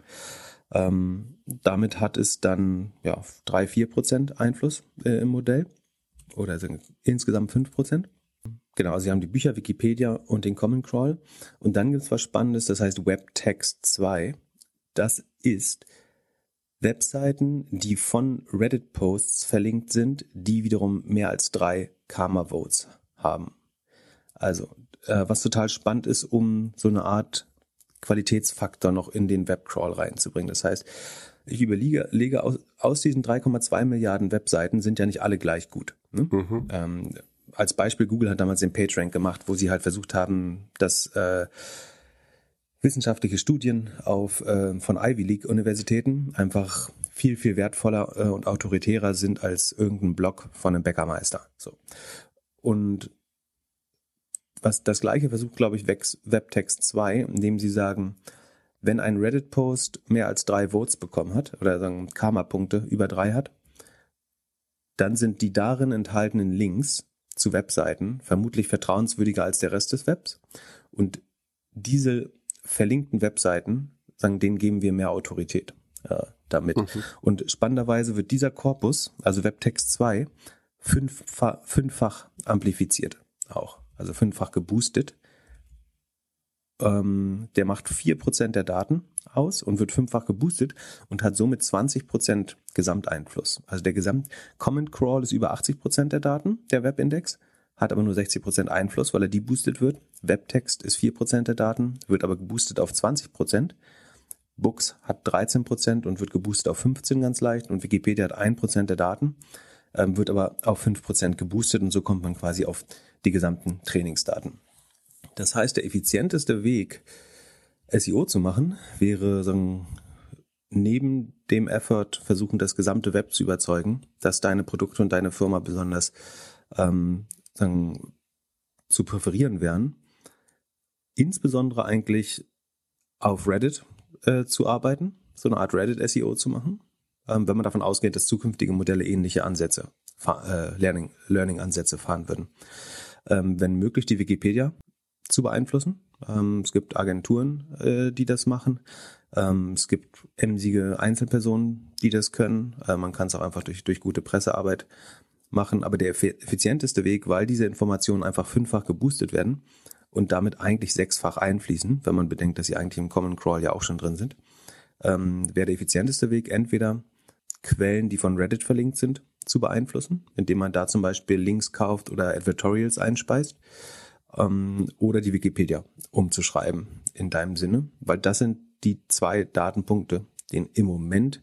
Ähm, damit hat es dann ja drei, vier Prozent Einfluss äh, im Modell oder also insgesamt fünf Prozent. Genau, also Sie haben die Bücher Wikipedia und den Common Crawl. Und dann gibt es was Spannendes, das heißt WebText 2. Das ist Webseiten, die von Reddit-Posts verlinkt sind, die wiederum mehr als drei Karma-Votes haben. Also, äh, was total spannend ist, um so eine Art Qualitätsfaktor noch in den Webcrawl reinzubringen. Das heißt, ich überlege lege aus, aus diesen 3,2 Milliarden Webseiten sind ja nicht alle gleich gut. Ne? Mhm. Ähm, als Beispiel, Google hat damals den PageRank gemacht, wo sie halt versucht haben, dass äh, wissenschaftliche Studien auf, äh, von Ivy League Universitäten einfach viel, viel wertvoller äh, und autoritärer sind als irgendein Blog von einem Bäckermeister. So. Und was das gleiche versucht, glaube ich, Webtext 2, indem sie sagen, wenn ein Reddit-Post mehr als drei Votes bekommen hat oder sagen Karma-Punkte über drei hat, dann sind die darin enthaltenen Links zu Webseiten vermutlich vertrauenswürdiger als der Rest des Webs. Und diese verlinkten Webseiten, sagen, denen geben wir mehr Autorität äh, damit. Mhm. Und spannenderweise wird dieser Korpus, also Webtext 2, fünffach, fünffach amplifiziert auch, also fünffach geboostet. Ähm, der macht vier Prozent der Daten aus und wird fünffach geboostet und hat somit 20% Gesamteinfluss. Also der Gesamt Comment Crawl ist über 80% der Daten, der Webindex, hat aber nur 60% Einfluss, weil er deboostet wird. Webtext ist 4% der Daten, wird aber geboostet auf 20%. Books hat 13% und wird geboostet auf 15 ganz leicht und Wikipedia hat 1% der Daten, ähm, wird aber auf 5% geboostet und so kommt man quasi auf die gesamten Trainingsdaten. Das heißt, der effizienteste Weg, SEO zu machen, wäre sagen, neben dem Effort versuchen, das gesamte Web zu überzeugen, dass deine Produkte und deine Firma besonders ähm, sagen, zu präferieren wären. Insbesondere eigentlich auf Reddit äh, zu arbeiten, so eine Art Reddit-SEO zu machen, ähm, wenn man davon ausgeht, dass zukünftige Modelle ähnliche Ansätze, äh, Learning-Ansätze fahren würden. Ähm, wenn möglich, die Wikipedia zu beeinflussen. Ähm, es gibt Agenturen, äh, die das machen. Ähm, es gibt emsige Einzelpersonen, die das können. Äh, man kann es auch einfach durch, durch gute Pressearbeit machen. Aber der effizienteste Weg, weil diese Informationen einfach fünffach geboostet werden und damit eigentlich sechsfach einfließen, wenn man bedenkt, dass sie eigentlich im Common Crawl ja auch schon drin sind, ähm, wäre der effizienteste Weg entweder Quellen, die von Reddit verlinkt sind, zu beeinflussen, indem man da zum Beispiel Links kauft oder Advertorials einspeist ähm, oder die Wikipedia umzuschreiben in deinem Sinne, weil das sind die zwei Datenpunkte, denen im Moment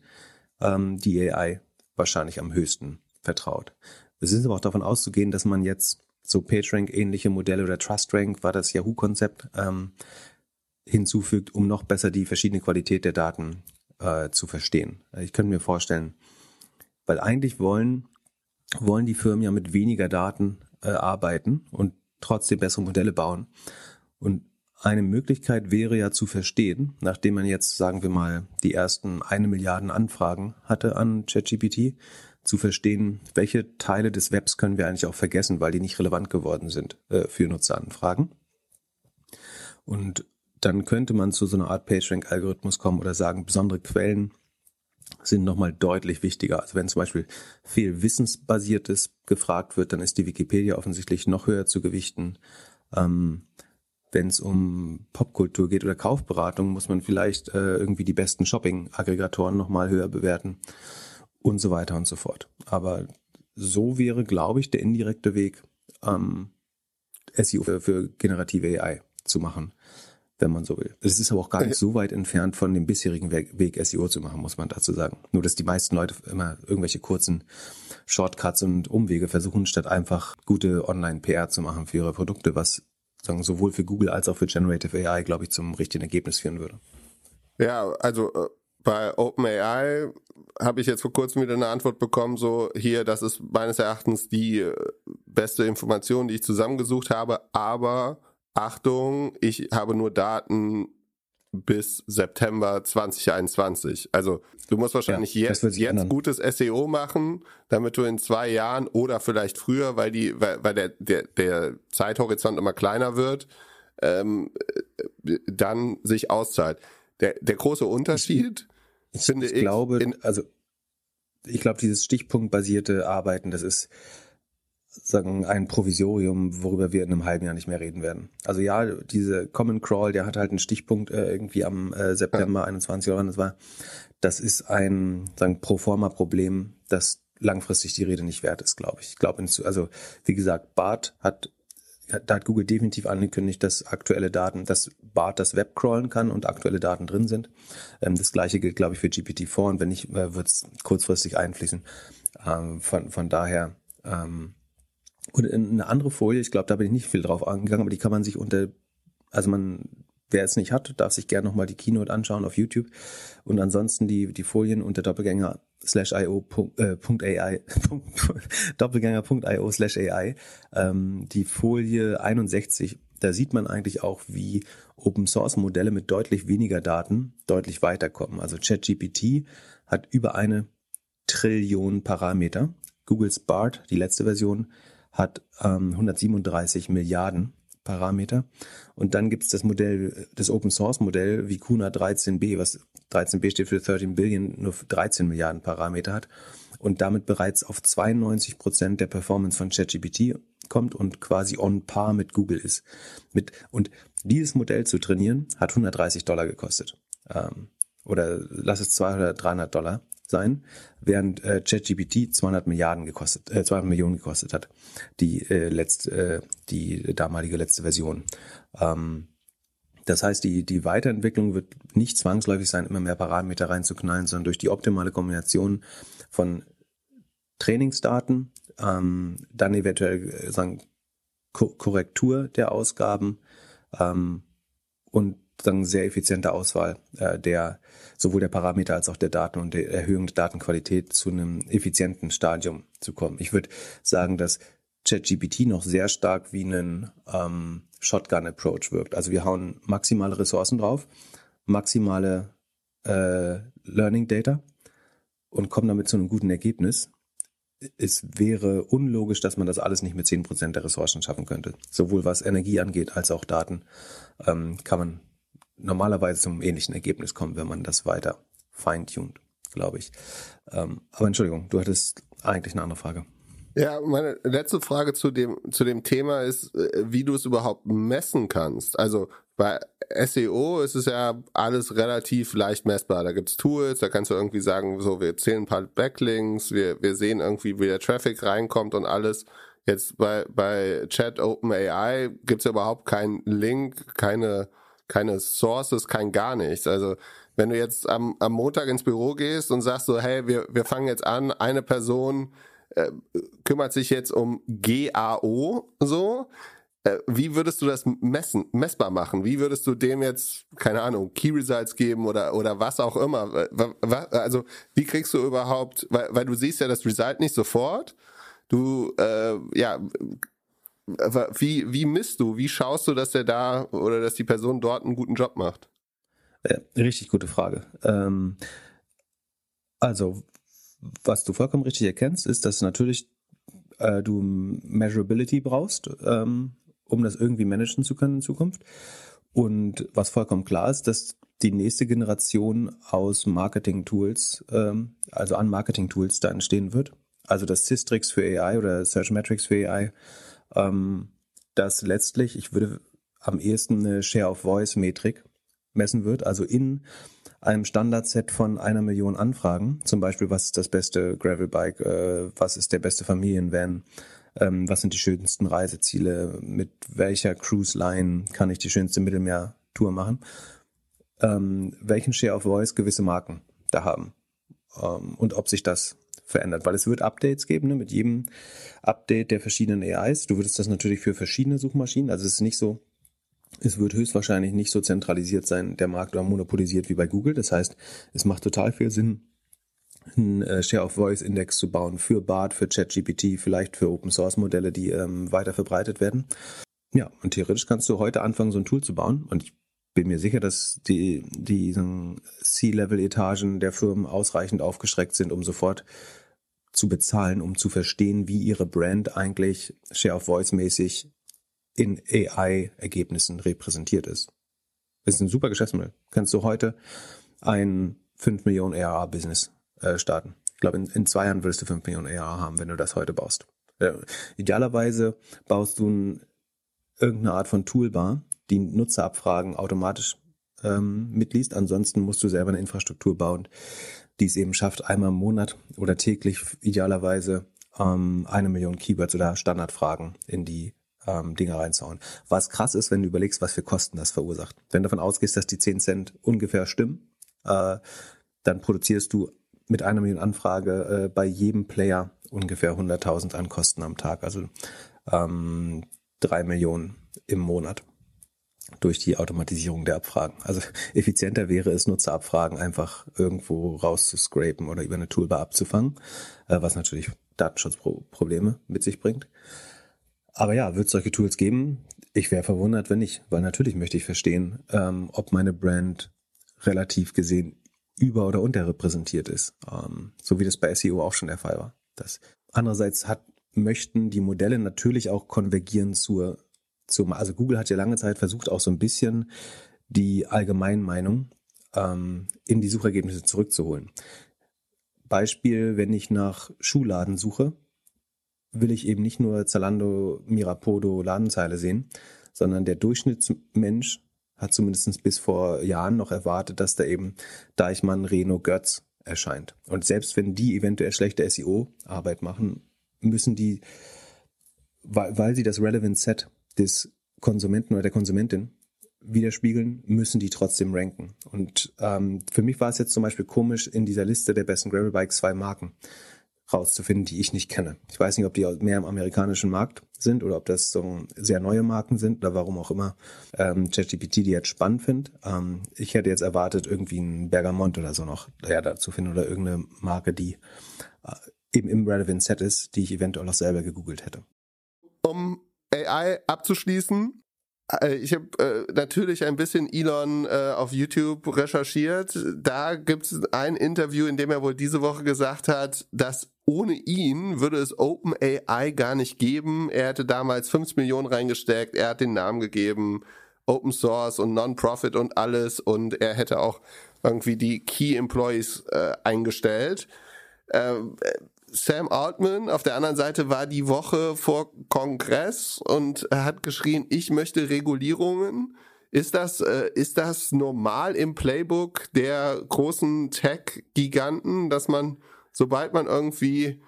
ähm, die AI wahrscheinlich am höchsten vertraut. Es ist aber auch davon auszugehen, dass man jetzt so PageRank-ähnliche Modelle oder TrustRank war das Yahoo-Konzept ähm, hinzufügt, um noch besser die verschiedene Qualität der Daten äh, zu verstehen. Ich könnte mir vorstellen, weil eigentlich wollen wollen die Firmen ja mit weniger Daten äh, arbeiten und trotzdem bessere Modelle bauen. Und eine Möglichkeit wäre ja zu verstehen, nachdem man jetzt, sagen wir mal, die ersten eine Milliarden Anfragen hatte an ChatGPT, zu verstehen, welche Teile des Webs können wir eigentlich auch vergessen, weil die nicht relevant geworden sind äh, für Nutzeranfragen. Und dann könnte man zu so einer Art PageRank-Algorithmus kommen oder sagen, besondere Quellen sind nochmal deutlich wichtiger. Also wenn zum Beispiel viel Wissensbasiertes gefragt wird, dann ist die Wikipedia offensichtlich noch höher zu gewichten. Ähm, wenn es um Popkultur geht oder Kaufberatung, muss man vielleicht äh, irgendwie die besten Shopping-Aggregatoren nochmal höher bewerten und so weiter und so fort. Aber so wäre, glaube ich, der indirekte Weg, ähm, SEO für, für generative AI zu machen wenn man so will. Es ist aber auch gar nicht so weit entfernt von dem bisherigen Weg, SEO zu machen, muss man dazu sagen. Nur, dass die meisten Leute immer irgendwelche kurzen Shortcuts und Umwege versuchen, statt einfach gute Online-PR zu machen für ihre Produkte, was sagen, sowohl für Google als auch für Generative AI, glaube ich, zum richtigen Ergebnis führen würde. Ja, also äh, bei OpenAI habe ich jetzt vor kurzem wieder eine Antwort bekommen, so hier, das ist meines Erachtens die äh, beste Information, die ich zusammengesucht habe, aber Achtung, ich habe nur Daten bis September 2021. Also du musst wahrscheinlich ja, jetzt, jetzt gutes SEO machen, damit du in zwei Jahren oder vielleicht früher, weil die, weil, weil der, der, der Zeithorizont immer kleiner wird, ähm, äh, dann sich auszahlt. Der, der große Unterschied, ich, finde ich, glaube, in, also ich glaube, dieses stichpunktbasierte Arbeiten, das ist sagen ein Provisorium, worüber wir in einem halben Jahr nicht mehr reden werden. Also ja, diese Common Crawl, der hat halt einen Stichpunkt äh, irgendwie am äh, September ja. 21 oder das war. Das ist ein sagen Proforma Problem, das langfristig die Rede nicht wert ist, glaube ich. Ich glaube, also wie gesagt, Bart hat da hat Google definitiv angekündigt, dass aktuelle Daten, dass BART das Web crawlen kann und aktuelle Daten drin sind. Ähm, das gleiche gilt, glaube ich, für GPT-4 und wenn nicht, äh, wird es kurzfristig einfließen. Ähm, von, von daher, ähm, und eine andere Folie, ich glaube, da bin ich nicht viel drauf angegangen, aber die kann man sich unter, also man, wer es nicht hat, darf sich gerne nochmal die Keynote anschauen auf YouTube. Und ansonsten die, die Folien unter Doppelgänger slash io äh, Doppelgänger.io slash AI ähm, die Folie 61 da sieht man eigentlich auch wie Open Source Modelle mit deutlich weniger Daten deutlich weiterkommen. Also ChatGPT hat über eine Trillion Parameter. Googles BART die letzte Version hat ähm, 137 Milliarden Parameter. Und dann gibt es das Modell, das Open Source Modell wie Kuna 13b, was 13b steht für 13 Billion, nur 13 Milliarden Parameter hat und damit bereits auf 92 Prozent der Performance von ChatGPT kommt und quasi on par mit Google ist. Mit, und dieses Modell zu trainieren hat 130 Dollar gekostet. Ähm, oder lass es 200, 300 Dollar sein, während äh, ChatGPT 200 Milliarden gekostet, äh, 200 Millionen gekostet hat, die äh, letzte, äh, die damalige letzte Version. Ähm, das heißt, die, die Weiterentwicklung wird nicht zwangsläufig sein, immer mehr Parameter reinzuknallen, sondern durch die optimale Kombination von Trainingsdaten, ähm, dann eventuell äh, sagen, Ko Korrektur der Ausgaben ähm, und dann sehr effiziente Auswahl äh, der sowohl der Parameter als auch der Daten und der Erhöhung der Datenqualität zu einem effizienten Stadium zu kommen. Ich würde sagen, dass ChatGPT noch sehr stark wie ein ähm, Shotgun-Approach wirkt. Also wir hauen maximale Ressourcen drauf, maximale äh, Learning Data und kommen damit zu einem guten Ergebnis. Es wäre unlogisch, dass man das alles nicht mit zehn Prozent der Ressourcen schaffen könnte. Sowohl was Energie angeht als auch Daten ähm, kann man normalerweise zum ähnlichen Ergebnis kommen, wenn man das weiter feintuned, glaube ich. Ähm, aber Entschuldigung, du hattest eigentlich eine andere Frage. Ja, meine letzte Frage zu dem, zu dem Thema ist, äh, wie du es überhaupt messen kannst. Also bei SEO ist es ja alles relativ leicht messbar. Da gibt's Tools, da kannst du irgendwie sagen, so, wir zählen ein paar Backlinks, wir, wir sehen irgendwie, wie der Traffic reinkommt und alles. Jetzt bei, bei Chat OpenAI gibt's ja überhaupt keinen Link, keine, keine Sources, kein gar nichts. Also wenn du jetzt am, am Montag ins Büro gehst und sagst so, hey, wir, wir fangen jetzt an, eine Person äh, kümmert sich jetzt um GAO so. Äh, wie würdest du das messen, messbar machen? Wie würdest du dem jetzt, keine Ahnung, Key Results geben oder, oder was auch immer? Also, wie kriegst du überhaupt, weil, weil du siehst ja das Result nicht sofort. Du, äh, ja, wie, wie misst du, wie schaust du, dass der da oder dass die Person dort einen guten Job macht? Ja, richtig gute Frage. Ähm, also, was du vollkommen richtig erkennst, ist, dass natürlich äh, du Measurability brauchst, ähm, um das irgendwie managen zu können in Zukunft. Und was vollkommen klar ist, dass die nächste Generation aus Marketing-Tools, ähm, also an Marketing-Tools da entstehen wird. Also das Systrix für AI oder Search Metrics für AI, ähm, das letztlich, ich würde am ehesten eine Share of Voice-Metrik messen wird, also in einem Standardset von einer Million Anfragen, zum Beispiel, was ist das beste Gravelbike, äh, was ist der beste Familienvan, ähm, was sind die schönsten Reiseziele, mit welcher Cruise Line kann ich die schönste Mittelmeertour machen, ähm, welchen Share of Voice gewisse Marken da haben ähm, und ob sich das verändert, weil es wird Updates geben, ne, mit jedem Update der verschiedenen AIs. Du würdest das natürlich für verschiedene Suchmaschinen, also es ist nicht so, es wird höchstwahrscheinlich nicht so zentralisiert sein, der Markt oder monopolisiert wie bei Google. Das heißt, es macht total viel Sinn, einen äh, Share of Voice Index zu bauen für BART, für ChatGPT, vielleicht für Open Source Modelle, die ähm, weiter verbreitet werden. Ja, und theoretisch kannst du heute anfangen, so ein Tool zu bauen. Und ich bin mir sicher, dass die, die C-Level-Etagen der Firmen ausreichend aufgeschreckt sind, um sofort zu bezahlen, um zu verstehen, wie ihre Brand eigentlich Share of Voice mäßig in AI-Ergebnissen repräsentiert ist. Das ist ein super Geschäftsmodell. Kannst du heute ein 5 Millionen ARA-Business äh, starten. Ich glaube, in, in, zwei Jahren würdest du 5 Millionen ARA haben, wenn du das heute baust. Äh, idealerweise baust du ein, irgendeine Art von Toolbar, die Nutzerabfragen automatisch ähm, mitliest. Ansonsten musst du selber eine Infrastruktur bauen, die es eben schafft, einmal im Monat oder täglich idealerweise ähm, eine Million Keywords oder Standardfragen in die ähm, Dinge reinzuhauen. Was krass ist, wenn du überlegst, was für Kosten das verursacht. Wenn du davon ausgehst, dass die 10 Cent ungefähr stimmen, äh, dann produzierst du mit einer Million Anfrage äh, bei jedem Player ungefähr 100.000 an Kosten am Tag, also ähm, drei Millionen im Monat durch die Automatisierung der Abfragen. Also effizienter wäre es, Nutzerabfragen einfach irgendwo rauszuscrapen oder über eine Toolbar abzufangen, äh, was natürlich Datenschutzprobleme mit sich bringt. Aber ja, wird es solche Tools geben? Ich wäre verwundert, wenn nicht, weil natürlich möchte ich verstehen, ähm, ob meine Brand relativ gesehen über- oder unterrepräsentiert ist, ähm, so wie das bei SEO auch schon der Fall war. Das andererseits hat möchten die Modelle natürlich auch konvergieren zur, zum, also Google hat ja lange Zeit versucht, auch so ein bisschen die Allgemeinmeinung ähm, in die Suchergebnisse zurückzuholen. Beispiel, wenn ich nach Schuhladen suche, will ich eben nicht nur Zalando, Mirapodo, Ladenzeile sehen, sondern der Durchschnittsmensch hat zumindest bis vor Jahren noch erwartet, dass da eben Deichmann, Reno, Götz erscheint. Und selbst wenn die eventuell schlechte SEO-Arbeit machen, müssen die, weil, weil sie das Relevant Set des Konsumenten oder der Konsumentin widerspiegeln, müssen die trotzdem ranken. Und ähm, für mich war es jetzt zum Beispiel komisch, in dieser Liste der besten Gravel Bikes zwei Marken rauszufinden, die ich nicht kenne. Ich weiß nicht, ob die mehr im amerikanischen Markt sind oder ob das so sehr neue Marken sind oder warum auch immer ähm, ChatGPT die jetzt spannend findet. Ähm, ich hätte jetzt erwartet, irgendwie ein Bergamont oder so noch ja, dazu finden oder irgendeine Marke, die äh, eben im Relevant Set ist, die ich eventuell auch selber gegoogelt hätte. Um AI abzuschließen, äh, ich habe äh, natürlich ein bisschen Elon äh, auf YouTube recherchiert. Da gibt es ein Interview, in dem er wohl diese Woche gesagt hat, dass ohne ihn würde es OpenAI gar nicht geben. Er hätte damals 50 Millionen reingesteckt, er hat den Namen gegeben, Open Source und Non-Profit und alles und er hätte auch irgendwie die Key Employees äh, eingestellt. Äh, Sam Altman auf der anderen Seite war die Woche vor Kongress und hat geschrien, ich möchte Regulierungen. Ist das, äh, ist das normal im Playbook der großen Tech-Giganten, dass man, sobald man irgendwie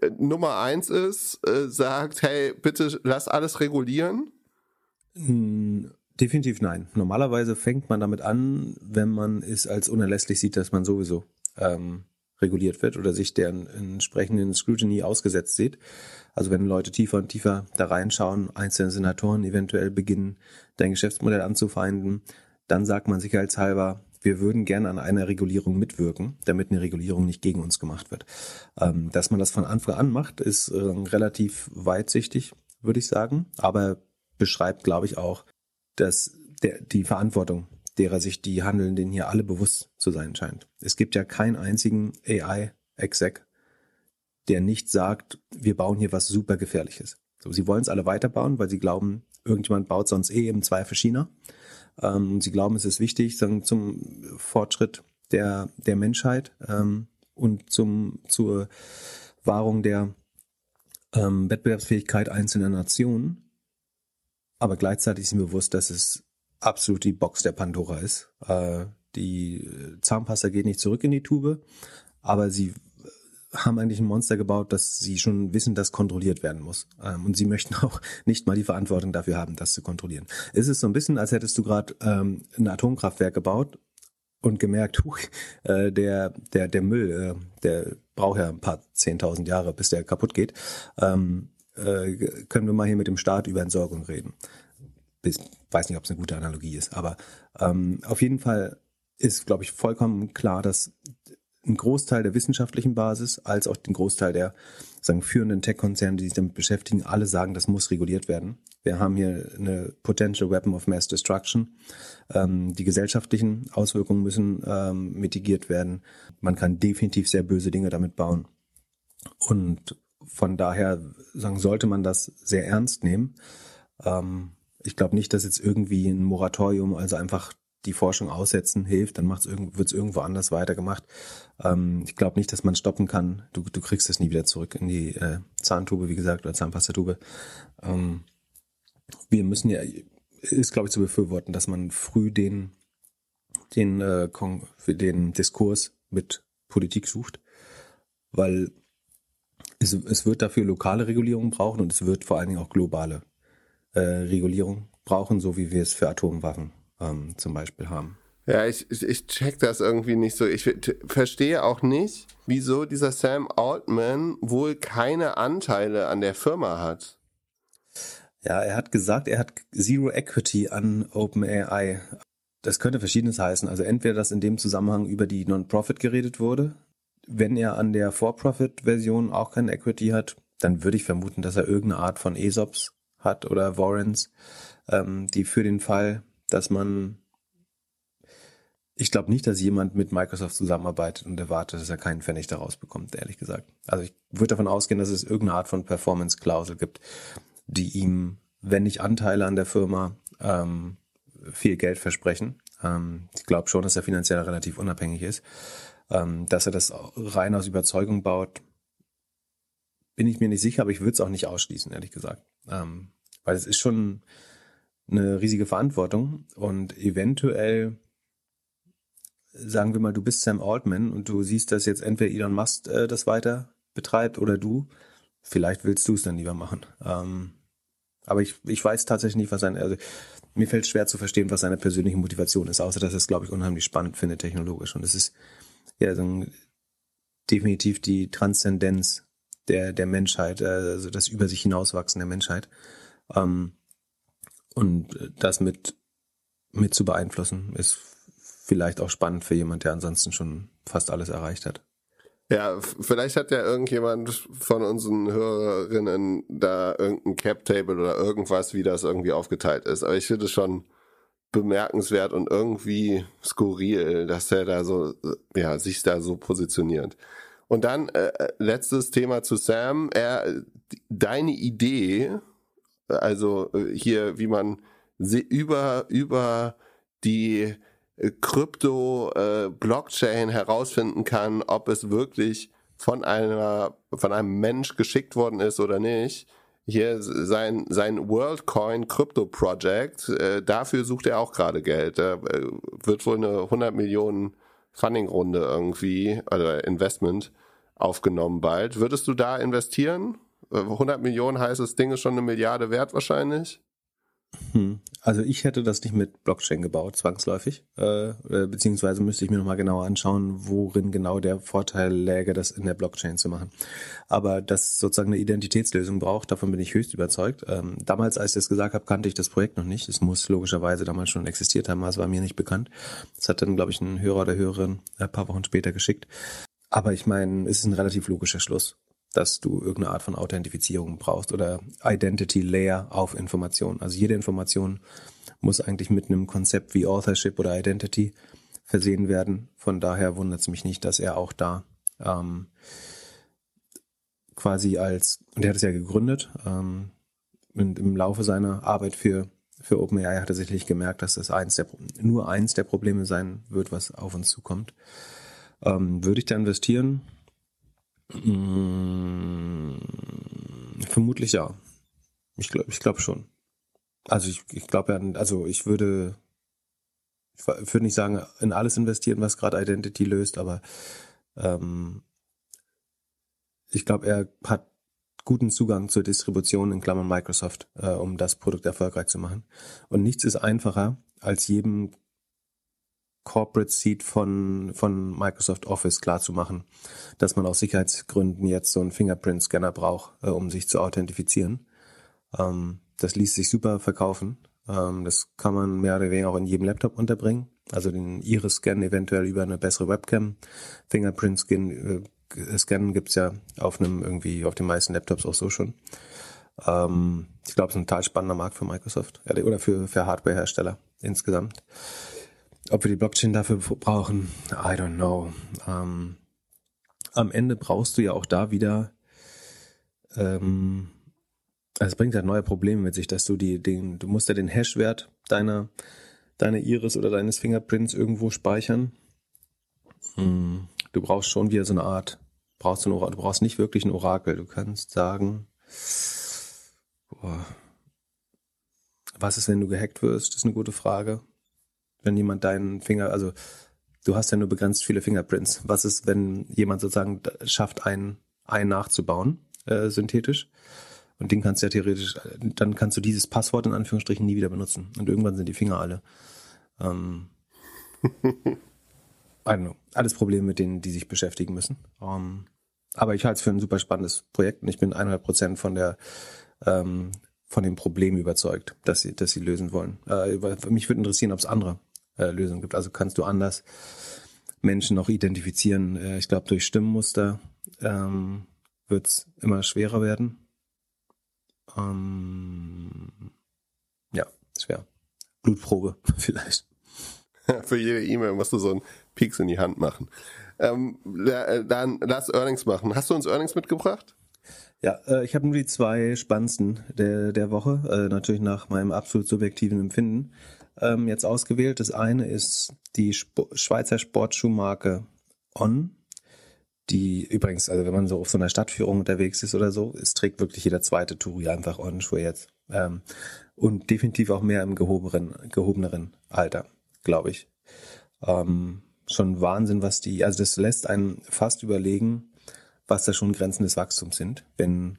äh, Nummer eins ist, äh, sagt, hey, bitte lass alles regulieren? Hm, definitiv nein. Normalerweise fängt man damit an, wenn man es als unerlässlich sieht, dass man sowieso ähm, reguliert wird oder sich deren entsprechenden Scrutiny ausgesetzt sieht. Also wenn Leute tiefer und tiefer da reinschauen, einzelne Senatoren eventuell beginnen, dein Geschäftsmodell anzufeinden, dann sagt man sicherheitshalber, wir würden gerne an einer Regulierung mitwirken, damit eine Regulierung nicht gegen uns gemacht wird. Ähm, dass man das von Anfang an macht, ist äh, relativ weitsichtig, würde ich sagen, aber beschreibt, glaube ich, auch, dass der, die Verantwortung, derer sich die Handelnden hier alle bewusst zu sein scheint. Es gibt ja keinen einzigen AI-Exec, der nicht sagt, wir bauen hier was super Gefährliches. So, sie wollen es alle weiterbauen, weil sie glauben, irgendjemand baut sonst eh im Zweifel China. Ähm, sie glauben, es ist wichtig sagen, zum Fortschritt der, der Menschheit ähm, und zum, zur Wahrung der ähm, Wettbewerbsfähigkeit einzelner Nationen. Aber gleichzeitig sind wir bewusst, dass es absolut die Box der Pandora ist. Äh, die Zahnpasta geht nicht zurück in die Tube, aber sie haben eigentlich ein Monster gebaut, dass sie schon wissen, dass kontrolliert werden muss. Ähm, und sie möchten auch nicht mal die Verantwortung dafür haben, das zu kontrollieren. Es ist so ein bisschen, als hättest du gerade ähm, ein Atomkraftwerk gebaut und gemerkt, hu, äh, der, der, der Müll, äh, der braucht ja ein paar zehntausend Jahre, bis der kaputt geht. Ähm, äh, können wir mal hier mit dem Staat über Entsorgung reden. Ich weiß nicht, ob es eine gute Analogie ist, aber ähm, auf jeden Fall ist, glaube ich, vollkommen klar, dass ein Großteil der wissenschaftlichen Basis als auch den Großteil der sagen, führenden Tech-Konzerne, die sich damit beschäftigen, alle sagen, das muss reguliert werden. Wir haben hier eine Potential Weapon of Mass Destruction. Ähm, die gesellschaftlichen Auswirkungen müssen ähm, mitigiert werden. Man kann definitiv sehr böse Dinge damit bauen. Und von daher sagen, sollte man das sehr ernst nehmen. Ähm, ich glaube nicht, dass jetzt irgendwie ein Moratorium, also einfach die Forschung aussetzen hilft, dann wird es irgendwo anders weitergemacht. Ähm, ich glaube nicht, dass man stoppen kann. Du, du kriegst es nie wieder zurück in die äh, Zahntube, wie gesagt, oder Zahnpastatube. Ähm, wir müssen ja, ist glaube ich zu befürworten, dass man früh den, den, äh, den Diskurs mit Politik sucht, weil es, es wird dafür lokale Regulierungen brauchen und es wird vor allen Dingen auch globale äh, Regulierung brauchen, so wie wir es für Atomwaffen ähm, zum Beispiel haben. Ja, ich, ich, ich check das irgendwie nicht so. Ich verstehe auch nicht, wieso dieser Sam Altman wohl keine Anteile an der Firma hat. Ja, er hat gesagt, er hat Zero Equity an OpenAI. Das könnte verschiedenes heißen. Also entweder, dass in dem Zusammenhang über die Non-Profit geredet wurde. Wenn er an der For-Profit-Version auch kein Equity hat, dann würde ich vermuten, dass er irgendeine Art von ESOPs hat oder Warrants, ähm, die für den Fall, dass man ich glaube nicht, dass jemand mit Microsoft zusammenarbeitet und erwartet, dass er keinen Pfennig daraus bekommt, ehrlich gesagt. Also ich würde davon ausgehen, dass es irgendeine Art von Performance-Klausel gibt, die ihm, wenn nicht Anteile an der Firma, ähm, viel Geld versprechen. Ähm, ich glaube schon, dass er finanziell relativ unabhängig ist. Ähm, dass er das rein aus Überzeugung baut, bin ich mir nicht sicher, aber ich würde es auch nicht ausschließen, ehrlich gesagt. Ähm, weil es ist schon eine riesige Verantwortung und eventuell sagen wir mal, du bist Sam Altman und du siehst, dass jetzt entweder Elon Musk äh, das weiter betreibt oder du, vielleicht willst du es dann lieber machen. Ähm, aber ich, ich weiß tatsächlich nicht, was seine, also mir fällt schwer zu verstehen, was seine persönliche Motivation ist, außer dass er es, glaube ich, unheimlich spannend finde technologisch. Und es ist ja so ein, definitiv die Transzendenz der, der Menschheit, äh, also das über sich hinauswachsen der Menschheit. Ähm, und das mit, mit zu beeinflussen, ist vielleicht auch spannend für jemand, der ansonsten schon fast alles erreicht hat. Ja, vielleicht hat ja irgendjemand von unseren Hörerinnen da irgendein Cap-Table oder irgendwas, wie das irgendwie aufgeteilt ist. Aber ich finde es schon bemerkenswert und irgendwie skurril, dass er da so, ja, sich da so positioniert. Und dann äh, äh letztes Thema zu Sam. Er, deine Idee, also äh, hier, wie man über über die Krypto-Blockchain äh, herausfinden kann, ob es wirklich von einer von einem Mensch geschickt worden ist oder nicht. Hier sein sein WorldCoin Crypto Project, äh, dafür sucht er auch gerade Geld. Da äh, wird wohl eine 100 Millionen Funding Runde irgendwie oder Investment aufgenommen bald. Würdest du da investieren? 100 Millionen heißt, das Ding ist schon eine Milliarde wert wahrscheinlich. Hm. Also ich hätte das nicht mit Blockchain gebaut, zwangsläufig. Äh, äh, beziehungsweise müsste ich mir nochmal genauer anschauen, worin genau der Vorteil läge, das in der Blockchain zu machen. Aber dass sozusagen eine Identitätslösung braucht, davon bin ich höchst überzeugt. Ähm, damals, als ich das gesagt habe, kannte ich das Projekt noch nicht. Es muss logischerweise damals schon existiert haben, aber es war mir nicht bekannt. Das hat dann, glaube ich, ein Hörer oder Hörerin ein paar Wochen später geschickt. Aber ich meine, es ist ein relativ logischer Schluss dass du irgendeine Art von Authentifizierung brauchst oder Identity Layer auf Informationen. Also jede Information muss eigentlich mit einem Konzept wie Authorship oder Identity versehen werden. Von daher wundert es mich nicht, dass er auch da ähm, quasi als, und er hat es ja gegründet, ähm, und im Laufe seiner Arbeit für, für OpenAI hat er sicherlich gemerkt, dass das eins der, nur eins der Probleme sein wird, was auf uns zukommt. Ähm, würde ich da investieren? Mmh, vermutlich ja. Ich glaube, ich glaube schon. Also ich, ich glaube ja, also ich würde, ich würde nicht sagen, in alles investieren, was gerade Identity löst, aber ähm, ich glaube, er hat guten Zugang zur Distribution in Klammern Microsoft, äh, um das Produkt erfolgreich zu machen. Und nichts ist einfacher, als jedem Corporate Seat von, von Microsoft Office klarzumachen, dass man aus Sicherheitsgründen jetzt so einen Fingerprint-Scanner braucht, äh, um sich zu authentifizieren. Ähm, das ließ sich super verkaufen. Ähm, das kann man mehr oder weniger auch in jedem Laptop unterbringen. Also den Iris-Scan eventuell über eine bessere Webcam. Fingerprint-Scan äh, Scannen gibt's ja auf einem irgendwie, auf den meisten Laptops auch so schon. Ähm, ich glaube, es ist ein total spannender Markt für Microsoft oder für, für Hardware-Hersteller insgesamt. Ob wir die Blockchain dafür brauchen, I don't know. Ähm, am Ende brauchst du ja auch da wieder, ähm, also es bringt halt neue Probleme mit sich, dass du die, den, du musst ja den Hashwert deiner, deiner Iris oder deines Fingerprints irgendwo speichern. Hm, du brauchst schon wieder so eine Art, brauchst du, ein du brauchst nicht wirklich ein Orakel. Du kannst sagen, boah, was ist, wenn du gehackt wirst? Das ist eine gute Frage wenn jemand deinen Finger, also du hast ja nur begrenzt viele Fingerprints. Was ist, wenn jemand sozusagen schafft, einen, einen nachzubauen, äh, synthetisch? Und den kannst du ja theoretisch, dann kannst du dieses Passwort in Anführungsstrichen nie wieder benutzen. Und irgendwann sind die Finger alle. Ähm, I don't know. Alles Probleme, mit denen die sich beschäftigen müssen. Um, aber ich halte es für ein super spannendes Projekt und ich bin 100 Prozent von der ähm, von dem Problem überzeugt, dass sie, dass sie lösen wollen. Äh, mich würde interessieren, ob es andere äh, Lösungen gibt. Also kannst du anders Menschen noch identifizieren. Äh, ich glaube, durch Stimmmuster ähm, wird es immer schwerer werden. Ähm, ja, schwer. Blutprobe vielleicht. Für jede E-Mail musst du so einen Pieks in die Hand machen. Ähm, äh, dann lass Earnings machen. Hast du uns Earnings mitgebracht? Ja, äh, ich habe nur die zwei spannendsten der, der Woche, äh, natürlich nach meinem absolut subjektiven Empfinden, ähm, jetzt ausgewählt. Das eine ist die Sp Schweizer Sportschuhmarke On. Die übrigens, also wenn man so auf so einer Stadtführung unterwegs ist oder so, es trägt wirklich jeder zweite Touri einfach On-Schuhe jetzt. Ähm, und definitiv auch mehr im gehobeneren, gehobeneren Alter, glaube ich. Ähm, schon Wahnsinn, was die, also das lässt einen fast überlegen, was da schon Grenzen des Wachstums sind, wenn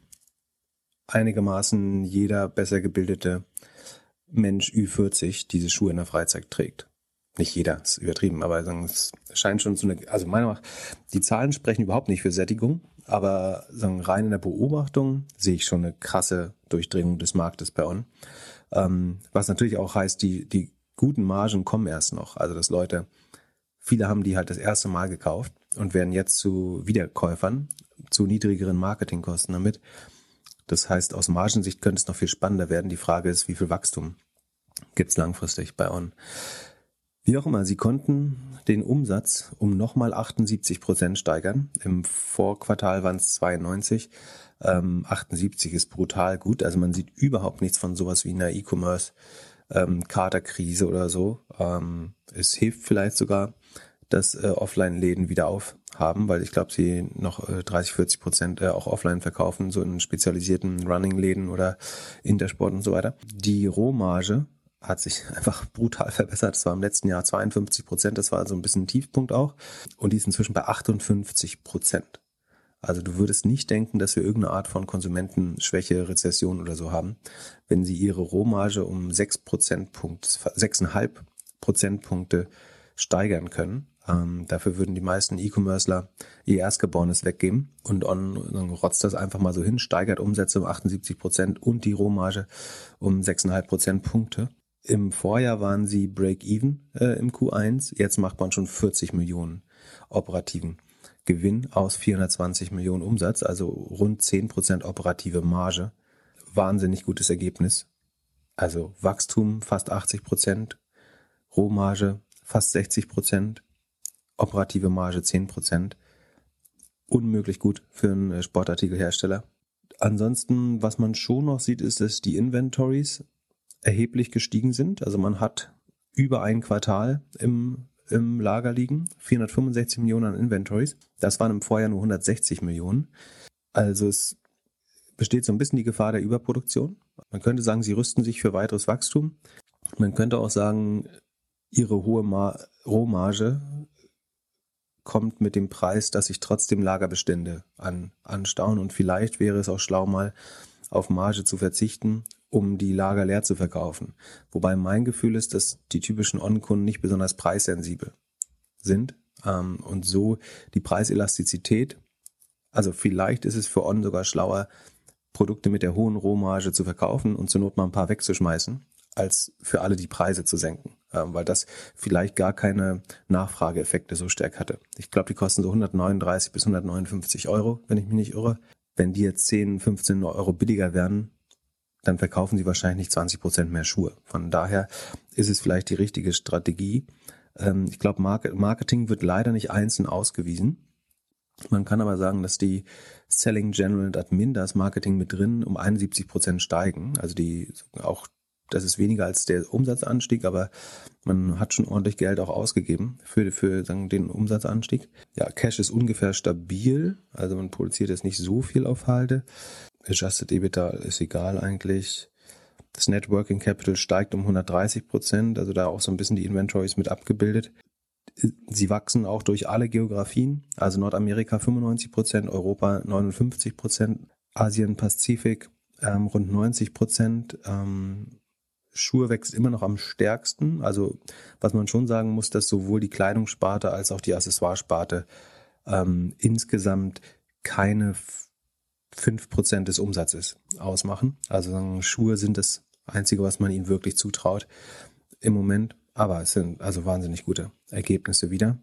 einigermaßen jeder besser gebildete Mensch Ü40 diese Schuhe in der Freizeit trägt. Nicht jeder, ist übertrieben, aber es scheint schon so eine, also meiner Meinung nach, die Zahlen sprechen überhaupt nicht für Sättigung, aber sagen, rein in der Beobachtung sehe ich schon eine krasse Durchdringung des Marktes bei On. Ähm, was natürlich auch heißt, die, die guten Margen kommen erst noch. Also dass Leute Viele haben die halt das erste Mal gekauft und werden jetzt zu Wiederkäufern zu niedrigeren Marketingkosten damit. Das heißt, aus Margensicht könnte es noch viel spannender werden. Die Frage ist, wie viel Wachstum gibt es langfristig bei On? Wie auch immer, sie konnten den Umsatz um nochmal 78 Prozent steigern. Im Vorquartal waren es 92. Ähm, 78 ist brutal gut. Also man sieht überhaupt nichts von sowas wie einer E-Commerce ähm, Katerkrise oder so. Ähm, es hilft vielleicht sogar, dass äh, Offline-Läden wieder aufhaben, weil ich glaube, sie noch äh, 30, 40 Prozent äh, auch offline verkaufen, so in spezialisierten Running-Läden oder Intersport und so weiter. Die Rohmarge hat sich einfach brutal verbessert. Das war im letzten Jahr 52 Prozent, das war also ein bisschen ein Tiefpunkt auch. Und die ist inzwischen bei 58 Prozent. Also du würdest nicht denken, dass wir irgendeine Art von Konsumentenschwäche, Rezession oder so haben, wenn sie ihre Rohmarge um 6 Prozentpunkte, 6,5 Prozentpunkte steigern können. Ähm, dafür würden die meisten E-Commercer ihr Erstgeborenes weggeben und On rotzt das einfach mal so hin, steigert Umsätze um 78 Prozent und die Rohmarge um 6,5 Prozentpunkte. Im Vorjahr waren sie Break-Even äh, im Q1, jetzt macht man schon 40 Millionen operativen Gewinn aus 420 Millionen Umsatz, also rund 10 Prozent operative Marge. Wahnsinnig gutes Ergebnis. Also Wachstum fast 80 Prozent, Rohmarge fast 60 Prozent, operative Marge 10 Prozent. Unmöglich gut für einen Sportartikelhersteller. Ansonsten, was man schon noch sieht, ist, dass die Inventories erheblich gestiegen sind. Also man hat über ein Quartal im im Lager liegen, 465 Millionen an Inventories. Das waren im Vorjahr nur 160 Millionen. Also es besteht so ein bisschen die Gefahr der Überproduktion. Man könnte sagen, sie rüsten sich für weiteres Wachstum. Man könnte auch sagen, ihre hohe Mar Rohmarge kommt mit dem Preis, dass sich trotzdem Lagerbestände an, anstauen und vielleicht wäre es auch schlau mal auf Marge zu verzichten um die Lager leer zu verkaufen. Wobei mein Gefühl ist, dass die typischen On-Kunden nicht besonders preissensibel sind ähm, und so die Preiselastizität, also vielleicht ist es für On sogar schlauer, Produkte mit der hohen Rohmarge zu verkaufen und zur Not mal ein paar wegzuschmeißen, als für alle die Preise zu senken, ähm, weil das vielleicht gar keine Nachfrageeffekte so stark hatte. Ich glaube, die kosten so 139 bis 159 Euro, wenn ich mich nicht irre. Wenn die jetzt 10, 15 Euro billiger werden, dann verkaufen sie wahrscheinlich nicht 20 Prozent mehr Schuhe. Von daher ist es vielleicht die richtige Strategie. Ähm, ich glaube, Marketing wird leider nicht einzeln ausgewiesen. Man kann aber sagen, dass die Selling General und Admin, das Marketing mit drin, um 71 Prozent steigen. Also die auch, das ist weniger als der Umsatzanstieg, aber man hat schon ordentlich Geld auch ausgegeben für, für sagen, den Umsatzanstieg. Ja, Cash ist ungefähr stabil, also man produziert jetzt nicht so viel auf Halde. Adjusted EBITDA ist egal eigentlich. Das Networking Capital steigt um 130 Prozent, also da auch so ein bisschen die Inventories mit abgebildet. Sie wachsen auch durch alle Geografien, also Nordamerika 95 Prozent, Europa 59 Prozent, Asien, Pazifik ähm, rund 90 Prozent. Ähm, Schuhe wächst immer noch am stärksten. Also was man schon sagen muss, dass sowohl die Kleidungssparte als auch die Accessoiresparte ähm, insgesamt keine 5% des Umsatzes ausmachen. Also Schuhe sind das Einzige, was man ihnen wirklich zutraut im Moment. Aber es sind also wahnsinnig gute Ergebnisse wieder.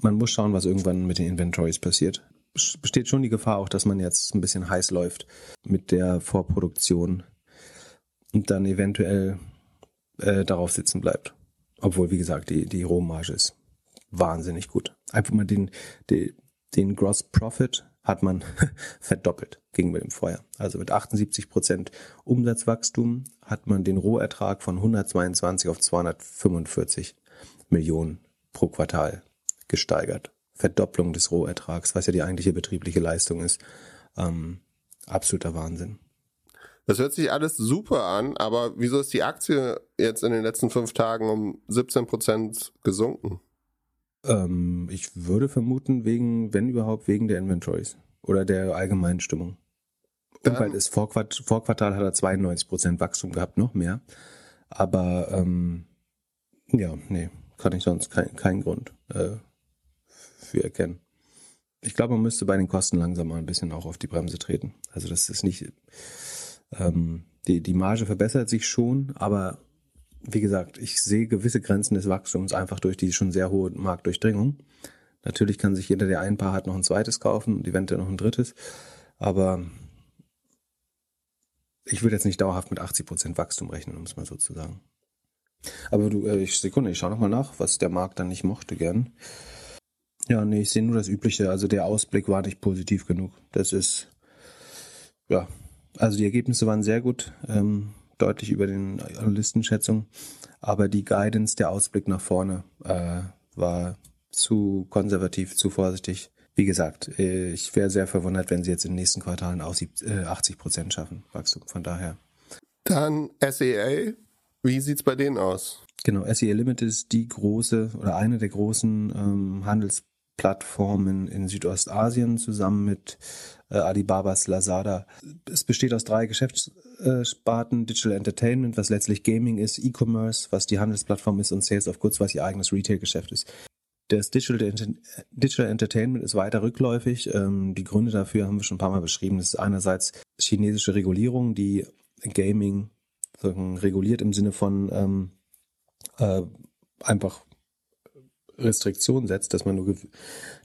Man muss schauen, was irgendwann mit den Inventories passiert. Besteht schon die Gefahr auch, dass man jetzt ein bisschen heiß läuft mit der Vorproduktion und dann eventuell äh, darauf sitzen bleibt. Obwohl, wie gesagt, die, die Rohmarge ist wahnsinnig gut. Einfach mal den, den, den Gross Profit hat man verdoppelt gegenüber dem Vorjahr. Also mit 78 Prozent Umsatzwachstum hat man den Rohertrag von 122 auf 245 Millionen pro Quartal gesteigert. Verdopplung des Rohertrags, was ja die eigentliche betriebliche Leistung ist. Ähm, absoluter Wahnsinn. Das hört sich alles super an, aber wieso ist die Aktie jetzt in den letzten fünf Tagen um 17 Prozent gesunken? Ähm, ich würde vermuten, wegen, wenn überhaupt, wegen der Inventories oder der allgemeinen Stimmung. Und weil das Vorquart Vorquartal hat er 92 Prozent Wachstum gehabt, noch mehr. Aber ähm, ja, nee, kann ich sonst keinen kein Grund äh, für erkennen. Ich glaube, man müsste bei den Kosten langsam mal ein bisschen auch auf die Bremse treten. Also das ist nicht ähm, die, die Marge verbessert sich schon, aber wie gesagt, ich sehe gewisse Grenzen des Wachstums einfach durch die schon sehr hohe Marktdurchdringung. Natürlich kann sich jeder, der ein Paar hat, noch ein zweites kaufen und eventuell noch ein drittes. Aber ich würde jetzt nicht dauerhaft mit 80 Prozent Wachstum rechnen, um es mal so zu sagen. Aber du, äh, ich Sekunde, ich schaue nochmal nach, was der Markt dann nicht mochte gern. Ja, nee, ich sehe nur das Übliche. Also der Ausblick war nicht positiv genug. Das ist, ja, also die Ergebnisse waren sehr gut, ähm, deutlich über den Analystenschätzungen, aber die Guidance, der Ausblick nach vorne äh, war zu konservativ, zu vorsichtig. Wie gesagt, äh, ich wäre sehr verwundert, wenn sie jetzt in den nächsten Quartalen auch 80 Prozent schaffen, Wachstum. Von daher. Dann SEA, wie sieht's bei denen aus? Genau, SEA Limited ist die große oder eine der großen ähm, Handels Plattformen in Südostasien zusammen mit äh, Alibabas Lazada. Es besteht aus drei Geschäftssparten, Digital Entertainment, was letztlich Gaming ist, E-Commerce, was die Handelsplattform ist und Sales of Goods, was ihr eigenes Retail-Geschäft ist. Das Digital, Digital Entertainment ist weiter rückläufig. Ähm, die Gründe dafür haben wir schon ein paar Mal beschrieben. Das ist einerseits chinesische Regulierung, die Gaming reguliert im Sinne von ähm, äh, einfach Restriktionen setzt, dass man nur,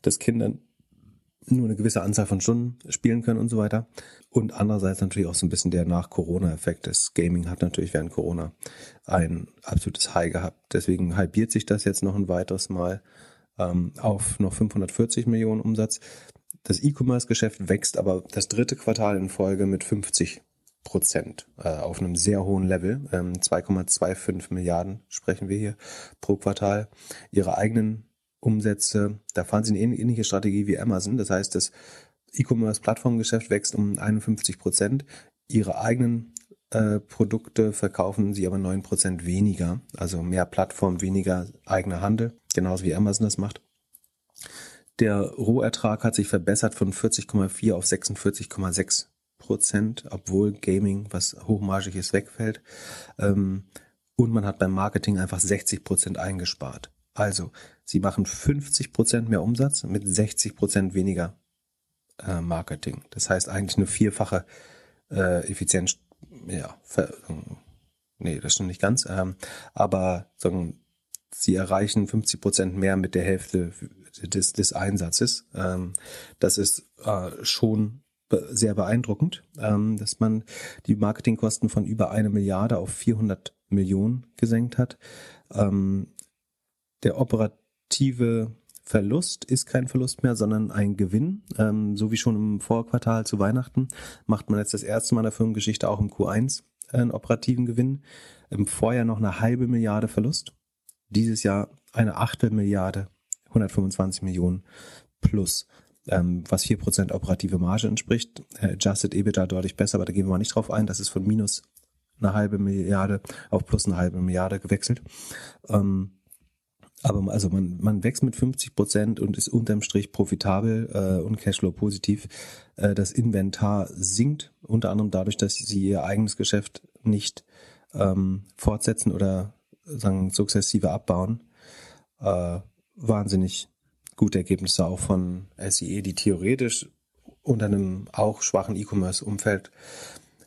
dass Kinder nur eine gewisse Anzahl von Stunden spielen können und so weiter. Und andererseits natürlich auch so ein bisschen der Nach-Corona-Effekt. Das Gaming hat natürlich während Corona ein absolutes High gehabt. Deswegen halbiert sich das jetzt noch ein weiteres Mal ähm, auf noch 540 Millionen Umsatz. Das E-Commerce-Geschäft wächst aber das dritte Quartal in Folge mit 50 Prozent äh, auf einem sehr hohen Level. Ähm, 2,25 Milliarden sprechen wir hier pro Quartal. Ihre eigenen Umsätze, da fahren sie eine ähnliche Strategie wie Amazon. Das heißt, das E-Commerce-Plattformgeschäft wächst um 51 Prozent. Ihre eigenen äh, Produkte verkaufen sie aber 9 Prozent weniger. Also mehr Plattform, weniger eigener Handel. Genauso wie Amazon das macht. Der Rohertrag hat sich verbessert von 40,4 auf 46,6 Prozent, obwohl Gaming, was hochmargig ist, wegfällt. Ähm, und man hat beim Marketing einfach 60 Prozent eingespart. Also, sie machen 50 Prozent mehr Umsatz mit 60 Prozent weniger äh, Marketing. Das heißt eigentlich eine vierfache äh, Effizienz. Ja, ver, nee, das stimmt nicht ganz. Ähm, aber sagen, sie erreichen 50 Prozent mehr mit der Hälfte des, des Einsatzes. Ähm, das ist äh, schon sehr beeindruckend, ähm, dass man die Marketingkosten von über eine Milliarde auf 400 Millionen gesenkt hat. Ähm, der operative Verlust ist kein Verlust mehr, sondern ein Gewinn. Ähm, so wie schon im Vorquartal zu Weihnachten macht man jetzt das erste Mal in der Firmengeschichte auch im Q1 einen operativen Gewinn. Im Vorjahr noch eine halbe Milliarde Verlust. Dieses Jahr eine Achtel Milliarde, 125 Millionen plus ähm, was 4% operative Marge entspricht. Äh, Adjusted EBITDA deutlich besser, aber da gehen wir mal nicht drauf ein. Das ist von minus eine halbe Milliarde auf plus eine halbe Milliarde gewechselt. Ähm, aber also man, man wächst mit 50 Prozent und ist unterm Strich profitabel äh, und Cashflow positiv. Äh, das Inventar sinkt, unter anderem dadurch, dass sie ihr eigenes Geschäft nicht ähm, fortsetzen oder sagen sukzessive abbauen. Äh, wahnsinnig gute Ergebnisse auch von SEE, die theoretisch unter einem auch schwachen E-Commerce-Umfeld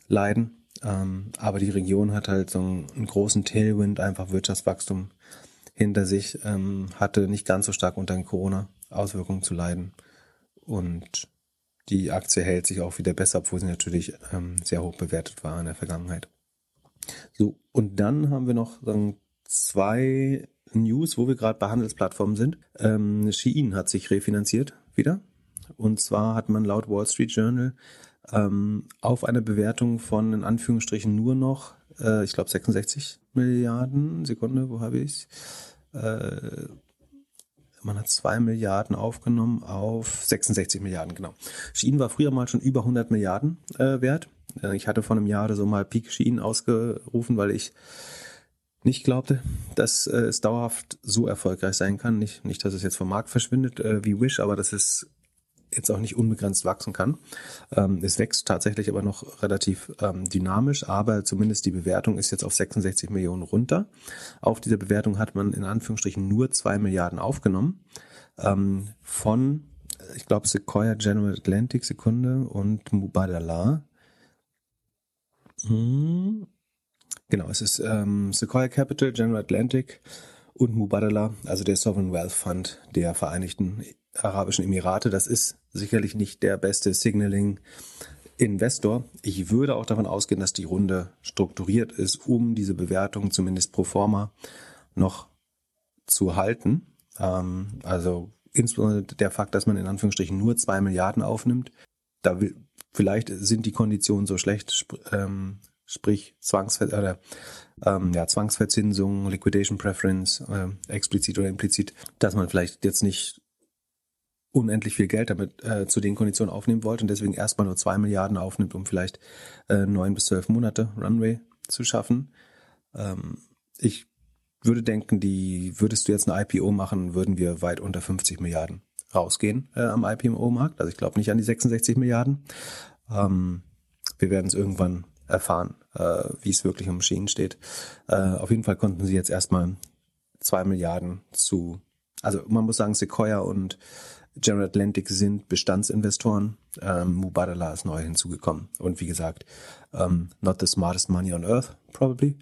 leiden. Ähm, aber die Region hat halt so einen, einen großen Tailwind, einfach Wirtschaftswachstum hinter sich, ähm, hatte nicht ganz so stark unter den Corona-Auswirkungen zu leiden. Und die Aktie hält sich auch wieder besser, obwohl sie natürlich ähm, sehr hoch bewertet war in der Vergangenheit. So, und dann haben wir noch sagen, zwei News, wo wir gerade bei Handelsplattformen sind. Ähm, Shein hat sich refinanziert wieder. Und zwar hat man laut Wall Street Journal ähm, auf eine Bewertung von in Anführungsstrichen nur noch, äh, ich glaube 66 Milliarden, Sekunde, wo habe ich äh, man hat zwei Milliarden aufgenommen auf 66 Milliarden, genau. Shein war früher mal schon über 100 Milliarden äh, wert. Äh, ich hatte vor einem Jahr so mal Peak Shein ausgerufen, weil ich nicht glaubte, dass äh, es dauerhaft so erfolgreich sein kann. Nicht, nicht, dass es jetzt vom Markt verschwindet äh, wie Wish, aber dass es jetzt auch nicht unbegrenzt wachsen kann. Ähm, es wächst tatsächlich aber noch relativ ähm, dynamisch, aber zumindest die Bewertung ist jetzt auf 66 Millionen runter. Auf dieser Bewertung hat man in Anführungsstrichen nur zwei Milliarden aufgenommen ähm, von, ich glaube, Sequoia General Atlantic Sekunde und Mubadala. Hm. Genau, es ist ähm, Sequoia Capital, General Atlantic und Mubadala, also der Sovereign Wealth Fund der Vereinigten Arabischen Emirate. Das ist sicherlich nicht der beste Signaling Investor. Ich würde auch davon ausgehen, dass die Runde strukturiert ist, um diese Bewertung zumindest pro forma noch zu halten. Ähm, also insbesondere der Fakt, dass man in Anführungsstrichen nur zwei Milliarden aufnimmt. Da will, vielleicht sind die Konditionen so schlecht, ähm, sprich Zwangsver oder, ähm, ja, Zwangsverzinsung, Liquidation Preference, äh, explizit oder implizit, dass man vielleicht jetzt nicht unendlich viel Geld damit äh, zu den Konditionen aufnehmen wollte und deswegen erstmal nur zwei Milliarden aufnimmt, um vielleicht äh, neun bis zwölf Monate Runway zu schaffen. Ähm, ich würde denken, die würdest du jetzt eine IPO machen, würden wir weit unter 50 Milliarden rausgehen äh, am IPO-Markt. Also ich glaube nicht an die 66 Milliarden. Ähm, wir werden es irgendwann erfahren, äh, wie es wirklich um Schienen steht. Äh, auf jeden Fall konnten sie jetzt erstmal zwei Milliarden zu, also man muss sagen, Sequoia und General Atlantic sind Bestandsinvestoren. Ähm, Mubadala ist neu hinzugekommen. Und wie gesagt, ähm, not the smartest money on earth, probably.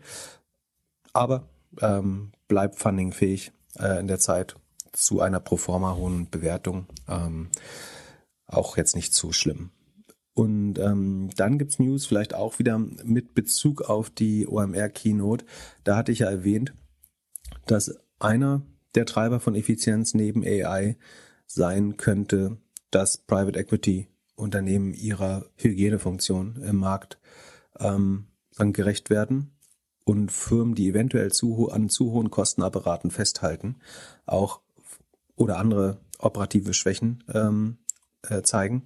Aber ähm, bleibt fundingfähig äh, in der Zeit zu einer pro forma hohen Bewertung. Ähm, auch jetzt nicht zu schlimm. Und ähm, dann gibt's News vielleicht auch wieder mit Bezug auf die OMR Keynote. Da hatte ich ja erwähnt, dass einer der Treiber von Effizienz neben AI sein könnte, dass Private Equity Unternehmen ihrer Hygienefunktion im Markt ähm, dann gerecht werden und Firmen, die eventuell zu, an zu hohen Kostenapparaten festhalten, auch oder andere operative Schwächen ähm, äh, zeigen,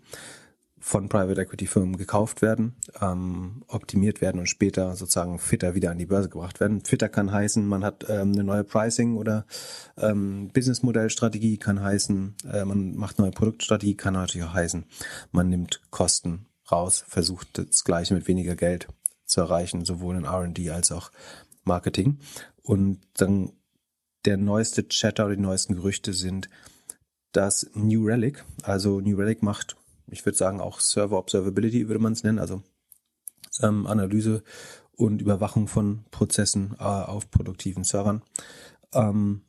von Private Equity Firmen gekauft werden, ähm, optimiert werden und später sozusagen fitter wieder an die Börse gebracht werden. Fitter kann heißen, man hat ähm, eine neue Pricing oder ähm, Businessmodellstrategie, kann heißen, äh, man macht neue Produktstrategie, kann natürlich auch heißen, man nimmt Kosten raus, versucht das Gleiche mit weniger Geld zu erreichen, sowohl in R&D als auch Marketing. Und dann der neueste Chatter die neuesten Gerüchte sind, dass New Relic, also New Relic macht ich würde sagen auch Server Observability würde man es nennen, also ähm, Analyse und Überwachung von Prozessen äh, auf produktiven Servern. Ähm,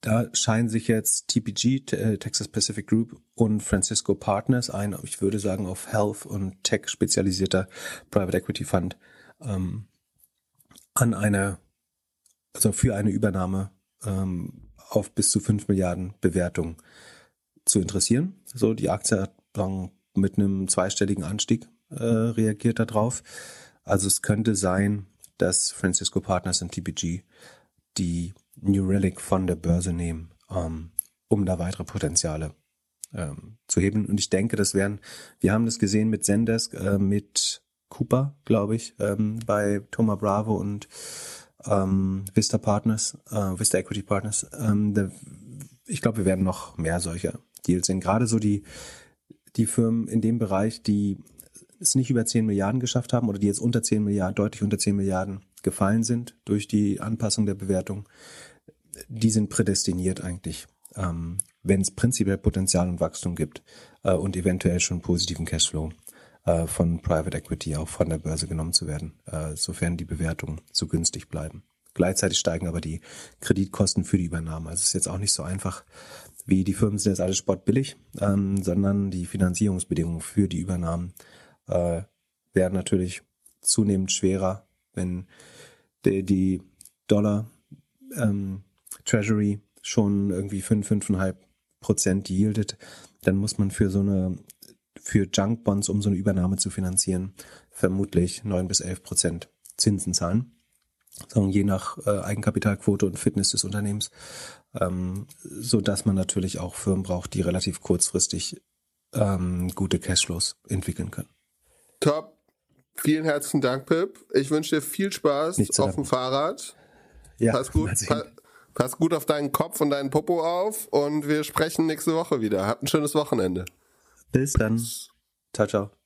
da scheinen sich jetzt TPG, äh, Texas Pacific Group und Francisco Partners, ein, ich würde sagen, auf Health und Tech spezialisierter Private Equity Fund, ähm, an einer, also für eine Übernahme ähm, auf bis zu 5 Milliarden Bewertung zu interessieren. So, die Aktie hat mit einem zweistelligen Anstieg äh, reagiert darauf. Also es könnte sein, dass Francisco Partners und TPG die New Relic von der Börse nehmen, ähm, um da weitere Potenziale ähm, zu heben. Und ich denke, das wären, wir haben das gesehen mit Zendesk, äh, mit Cooper, glaube ich, ähm, bei Thomas Bravo und ähm, Vista Partners, äh, Vista Equity Partners. Ähm, der, ich glaube, wir werden noch mehr solcher Deals sehen. Gerade so die, die Firmen in dem Bereich, die es nicht über 10 Milliarden geschafft haben oder die jetzt unter 10 Milliarden, deutlich unter 10 Milliarden gefallen sind durch die Anpassung der Bewertung, die sind prädestiniert eigentlich, ähm, wenn es prinzipiell Potenzial und Wachstum gibt äh, und eventuell schon positiven Cashflow äh, von Private Equity auch von der Börse genommen zu werden, äh, sofern die Bewertungen zu günstig bleiben. Gleichzeitig steigen aber die Kreditkosten für die Übernahme. Also es ist jetzt auch nicht so einfach, wie die Firmen sind jetzt alle sportbillig, ähm, sondern die Finanzierungsbedingungen für die Übernahmen äh, werden natürlich zunehmend schwerer, wenn die, die Dollar ähm, Treasury schon irgendwie 5, 5,5 Prozent yieldet, dann muss man für so eine, für Junk Bonds, um so eine Übernahme zu finanzieren, vermutlich 9 bis 11 Prozent Zinsen zahlen. Sagen, je nach äh, Eigenkapitalquote und Fitness des Unternehmens, ähm, so dass man natürlich auch Firmen braucht, die relativ kurzfristig ähm, gute Cashflows entwickeln können. Top. Vielen herzlichen Dank, Pip. Ich wünsche dir viel Spaß auf dem Fahrrad. Ja, pass gut, pa pass gut auf deinen Kopf und deinen Popo auf und wir sprechen nächste Woche wieder. Habt ein schönes Wochenende. Bis dann. Ciao, ciao.